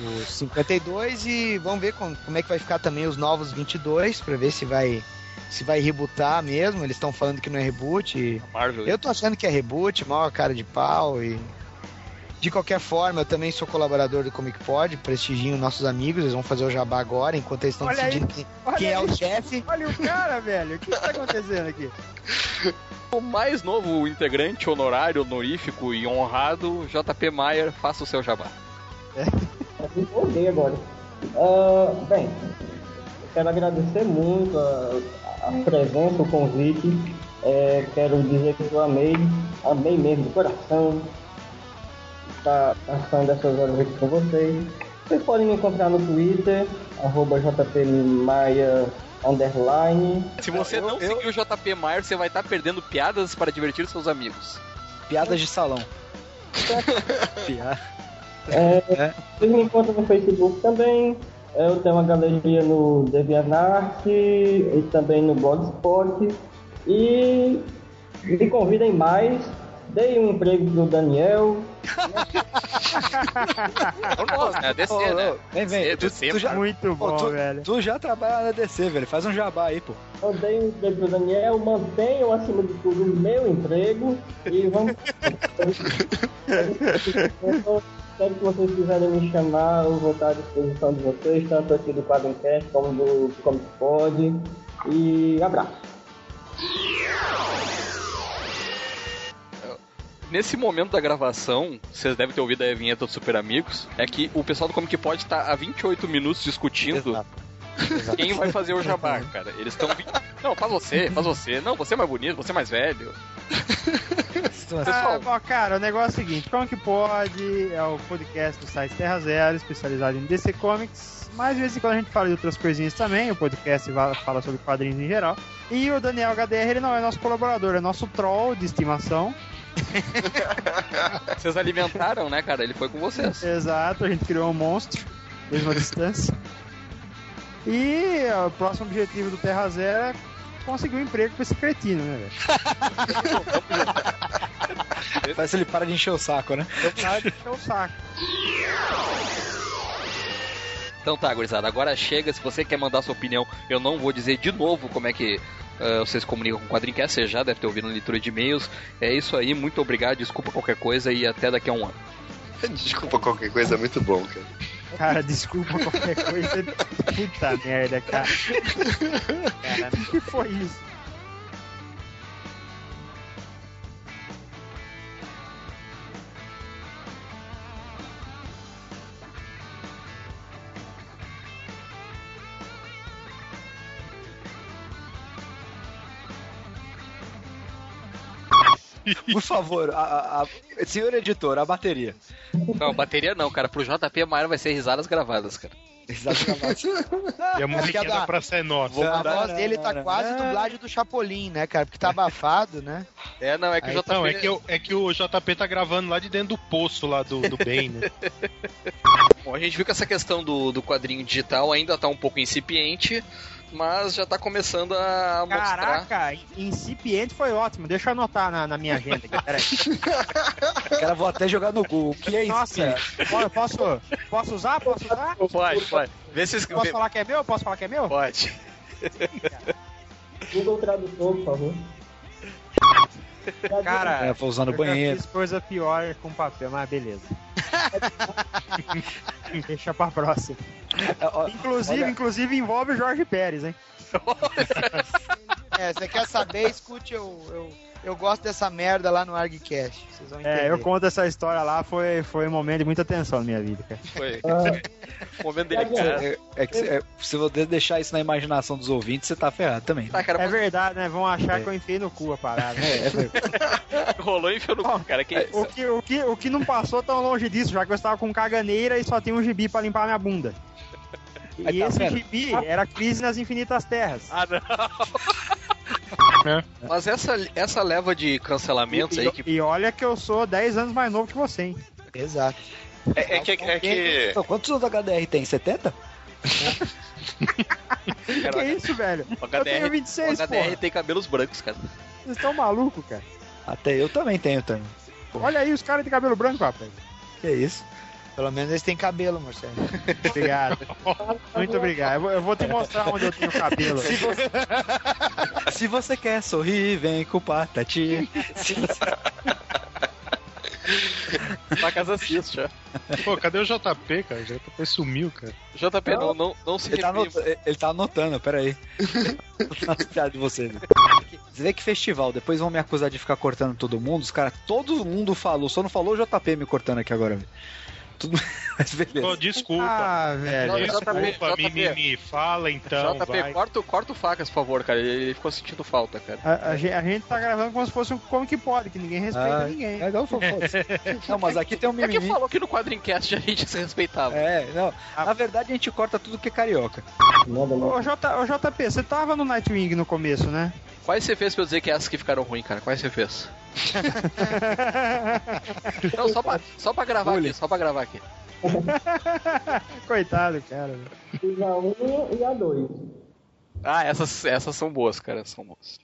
os 52 e vamos ver como, como é que vai ficar também os novos 22 para ver se vai se vai rebootar mesmo. Eles estão falando que não é reboot. e Marvel. Eu tô achando que é reboot, mal a cara de pau e de qualquer forma, eu também sou colaborador do Comic Pod, prestigio nossos amigos, eles vão fazer o jabá agora, enquanto eles estão Olha aí, decidindo quem, é aí. o chefe. Olha o cara, velho. O que tá acontecendo aqui? O mais novo integrante honorário, honorífico e honrado, JP Maier, faça o seu jabá. Eu empolguei agora. Ah, bem, quero agradecer muito a, a presença, o convite. É, quero dizer que eu amei, amei mesmo de coração estar passando essas horas aqui com vocês. Vocês podem me encontrar no Twitter, arroba jpmaia, underline. Se você não seguir o JP Maier, você vai estar perdendo piadas para divertir seus amigos. Piadas de salão. Piada. É, Vocês me encontram no Facebook também. Eu tenho uma galeria no DeviantArt e também no Blogspot. E me convidem mais. Dei um emprego pro Daniel. Nossa, é DC, né? Vem, vem. Tu, DC, tu já, Muito Pô, bom, tu, velho. tu já trabalha na DC, velho. Faz um jabá aí, pô. Eu dei um emprego pro Daniel. Mantenham acima de tudo o meu emprego. E vamos. Sempre que vocês quiserem me chamar, eu vou estar à disposição de vocês, tanto aqui do Quadrincast como do Como Pode. E abraço. Nesse momento da gravação, vocês devem ter ouvido a vinheta do Super Amigos, é que o pessoal do Comic Pod tá há 28 minutos discutindo Exato. quem vai fazer o jabá, cara. Eles estão. Não, faz você, faz você. Não, você é mais bonito, você é mais velho. Ah, bom, cara, o negócio é o seguinte: Como que pode? É o podcast do site Terra Zero, especializado em DC Comics. Mas de vez em quando a gente fala de outras coisinhas também. O podcast fala sobre quadrinhos em geral. E o Daniel HDR, ele não é nosso colaborador, é nosso troll de estimação. Vocês alimentaram, né, cara? Ele foi com vocês. Exato, a gente criou um monstro, mesma distância. E o próximo objetivo do Terra Zero é conseguir um emprego pra esse cretino, né, velho? Parece que ele para de encher o saco, né? Para de encher o saco. Então tá, gurizada, agora chega. Se você quer mandar sua opinião, eu não vou dizer de novo como é que ah, vocês comunicam com o Quadrincast. Você já deve ter ouvido na leitura de e-mails. É isso aí, muito obrigado, desculpa qualquer coisa e até daqui a um ano. Desculpa qualquer coisa, é muito bom, cara. Cara, desculpa qualquer coisa. Puta merda, cara. Cara, o que foi isso? Por favor, a, a- a- senhor editor, a bateria. Não, bateria não, cara. Pro JP Maia vai ser risadas gravadas, cara. Exatamente. E a musiquinha Porque a da- da Praça é Nossa. A voz dele tá quase dublagem do Chapolin, né, cara? Porque tá abafado, né? É, não, é que Aí, o JP. Não, é que, eu- é que o JP tá gravando lá de dentro do poço lá do, do bem, né? Bom, a gente viu que essa questão do, do quadrinho digital ainda tá um pouco incipiente, mas já tá começando a mostrar. Caraca, incipiente foi ótimo. Deixa eu anotar na, na minha agenda aqui, peraí. Cara, vou até jogar no Google. O que é isso? Nossa, po- posso, posso usar? Posso usar? Pode, pode. Vê se Posso falar que é meu? Posso falar que é meu? Pode. Google Tradutor, por favor. Cara, É, vou usar no banheiro. fiz coisa pior com papel, mas beleza. Deixa pra próxima. É, Inclusive, olha- inclusive envolve o Jorge Pérez, hein? É, você quer saber, escute, eu, eu, eu gosto dessa merda lá no ArgCast. Vocês vão entender. É, eu conto essa história lá, foi, foi um momento de muita tensão na minha vida, cara. Foi. Ah, momento É, delicado. É, é que se, é, se você deixar isso na imaginação dos ouvintes, você tá ferrado também. Tá, cara, É mas verdade, né? Vão achar que eu enfiei no cu a parada. né? rolou e enfiou no cu, cara. Que O que, o, que, o que não passou tão longe disso, já que eu estava com caganeira e só tinha um gibi pra limpar minha bunda. E Aí tá esse vendo? gibi era Crise nas Infinitas Terras. Ah, não. Mas essa, essa leva de cancelamentos aí E, que e olha que eu sou 10 anos mais novo que você, hein? Exato. É, é que, é que Então, quantos anos a HDR tem? 70? Que isso, velho? o Eu tenho 26, o HDR porra. tem cabelos brancos, cara. Vocês estão malucos, cara? Até eu também tenho também. Olha aí, os caras de cabelo branco, rapaz. Que isso? Pelo menos eles têm cabelo, Marcelo. Obrigado. Muito obrigado. Eu vou, te mostrar onde eu tenho cabelo. Se você, se você quer sorrir, vem com o Patati. Se você- Na casa assiste já. Pô, cadê o JP, cara? O JP sumiu, cara. JP, não, não, não se Ele tá, anotando, ele tá anotando, peraí. As piadas de vocês. Você vê que festival, depois vão me acusar de ficar cortando todo mundo. Os caras, todo mundo falou, só não falou o JP me cortando aqui agora. Tudo... Mas beleza. Pô, desculpa. Ah, velho. Desculpa, JP, mimimi. Fala então, JP, vai. corta, o- corta o facas, por favor, cara. Ele ficou sentindo falta, cara. A, a a gente tá gravando como se fosse um como que pode, que ninguém respeita Ah, ninguém. É, não, não, mas aqui tem um É que mimimi. falou que no Quadrincast a gente se respeitava. É, não. Na verdade a gente corta tudo que é carioca. Ô, J, ô JP, você tava no Nightwing no começo, né? Quais você fez pra eu dizer que essas que ficaram ruins, cara? Quais você fez? Não, só pra, só pra gravar aqui, só pra gravar aqui. Coitado, cara. Fiz a 1 e a 2. Ah, essas, essas são boas, cara, são boas.